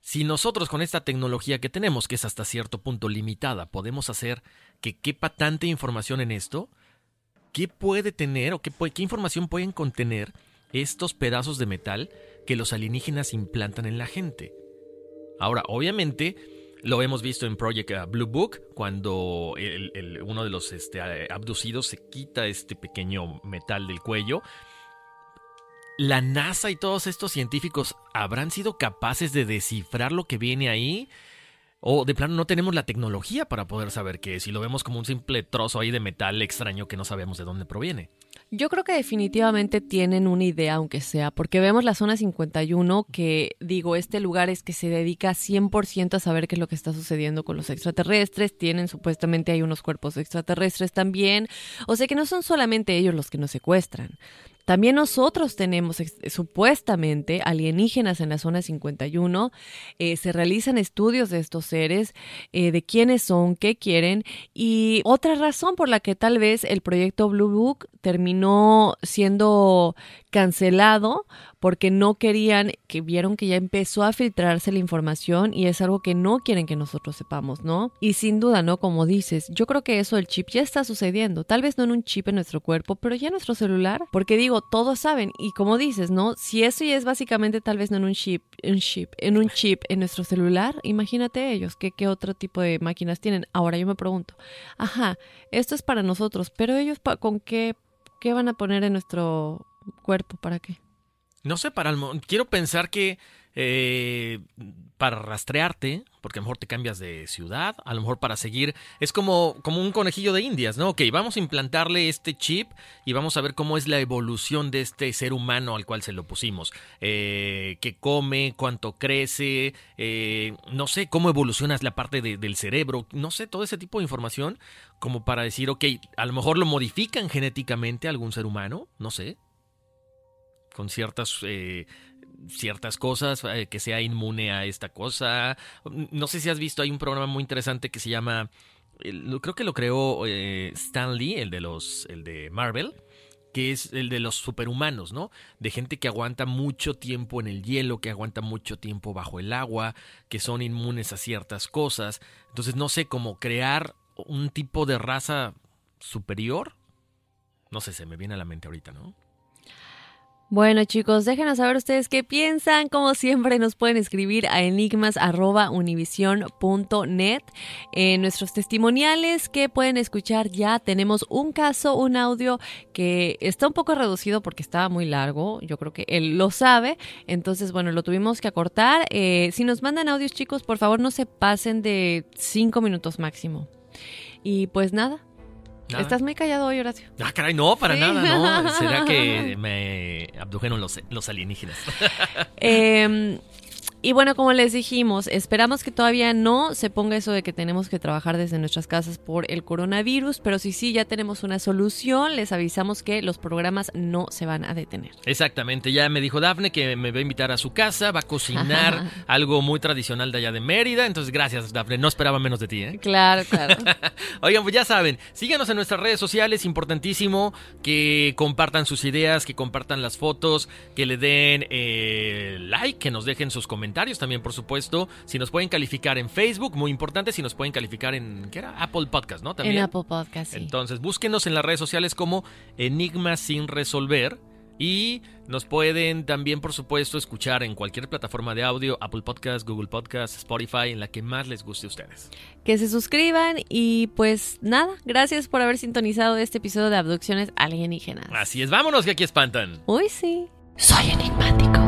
Si nosotros con esta tecnología que tenemos, que es hasta cierto punto limitada, podemos hacer que quepa tanta información en esto, ¿qué puede tener o qué, qué información pueden contener estos pedazos de metal que los alienígenas implantan en la gente? Ahora, obviamente, lo hemos visto en Project uh, Blue Book, cuando uno de los este, abducidos se quita este pequeño metal del cuello ¿La NASA y todos estos científicos habrán sido capaces de descifrar lo que viene ahí? ¿O de plano no tenemos la tecnología para poder saber qué es y lo vemos como un simple trozo ahí de metal extraño que no sabemos de dónde proviene? Yo creo que definitivamente tienen una idea, aunque sea, porque vemos la zona 51, que digo, este lugar es que se dedica 100% a saber qué es lo que está sucediendo con los extraterrestres, tienen supuestamente hay unos cuerpos extraterrestres también, o sea que no son solamente ellos los que nos secuestran, también nosotros tenemos supuestamente alienígenas en la zona 51. Eh, se realizan estudios de estos seres, eh, de quiénes son, qué quieren. Y otra razón por la que tal vez el proyecto Blue Book terminó siendo cancelado porque no querían, que vieron que ya empezó a filtrarse la información y es algo que no quieren que nosotros sepamos, ¿no? Y sin duda, ¿no? Como dices, yo creo que eso del chip ya está sucediendo, tal vez no en un chip en nuestro cuerpo, pero ya en nuestro celular, porque digo, todos saben y como dices, ¿no? Si eso ya es básicamente tal vez no en un chip, un chip, en un chip en nuestro celular, imagínate ellos, ¿qué, qué otro tipo de máquinas tienen? Ahora yo me pregunto, ajá, esto es para nosotros, pero ellos con qué, qué van a poner en nuestro cuerpo, ¿para qué? No sé, para el, quiero pensar que eh, para rastrearte, porque a lo mejor te cambias de ciudad, a lo mejor para seguir, es como, como un conejillo de indias, ¿no? Ok, vamos a implantarle este chip y vamos a ver cómo es la evolución de este ser humano al cual se lo pusimos. Eh, qué come, cuánto crece, eh, no sé, cómo evolucionas la parte del cerebro, no sé, todo ese tipo de información como para decir, ok, a lo mejor lo modifican genéticamente algún ser humano, no sé con ciertas eh, ciertas cosas, eh, que sea inmune a esta cosa. No sé si has visto, hay un programa muy interesante que se llama, creo que lo creó eh, Stan Lee, el de los, el de Marvel que es el de los superhumanos, ¿no? De gente que aguanta mucho tiempo en el hielo, que aguanta mucho tiempo bajo el agua, que son inmunes a ciertas cosas. Entonces, no sé, cómo crear un tipo de raza superior. No sé, se me viene a la mente ahorita, ¿no? Bueno chicos, déjenos saber ustedes qué piensan. Como siempre nos pueden escribir a enigmas.univision.net. En nuestros testimoniales que pueden escuchar ya tenemos un caso, un audio que está un poco reducido porque estaba muy largo. Yo creo que él lo sabe. Entonces, bueno, lo tuvimos que acortar. Eh, si nos mandan audios chicos, por favor no se pasen de cinco minutos máximo. Y pues nada, Estás muy callado hoy, Horacio. Ah, caray, no, para nada, no. [laughs] ¿Será que me abdujeron los, los alienígenas? eh, y bueno, como les dijimos, esperamos que todavía no se ponga eso de que tenemos que trabajar desde nuestras casas por el coronavirus, pero si sí ya tenemos una solución, les avisamos que los programas no se van a detener. Exactamente, ya me dijo Dafne que me va a invitar a su casa, va a cocinar algo muy tradicional de allá de Mérida, entonces gracias Dafne, no esperaba menos de ti, ¿eh? Claro, claro. [laughs] Oigan, pues ya saben, síganos en nuestras redes sociales, importantísimo que compartan sus ideas, que compartan las fotos, que le den eh, like, que nos dejen sus comentarios también, por supuesto. Si nos pueden calificar en Facebook, muy importante. Si nos pueden calificar en, ¿qué era? Apple Podcast, ¿no? También. En Apple Podcast, sí. Entonces, búsquenos en las redes sociales como Enigma sin resolver. Y nos pueden también, por supuesto, escuchar en cualquier plataforma de audio, Apple Podcast, Google Podcast, Spotify, en la que más les guste a ustedes. Que se suscriban y pues nada, gracias por haber sintonizado este episodio de Abducciones Alienígenas. Así es, vámonos que aquí espantan. Uy, sí. Soy enigmático.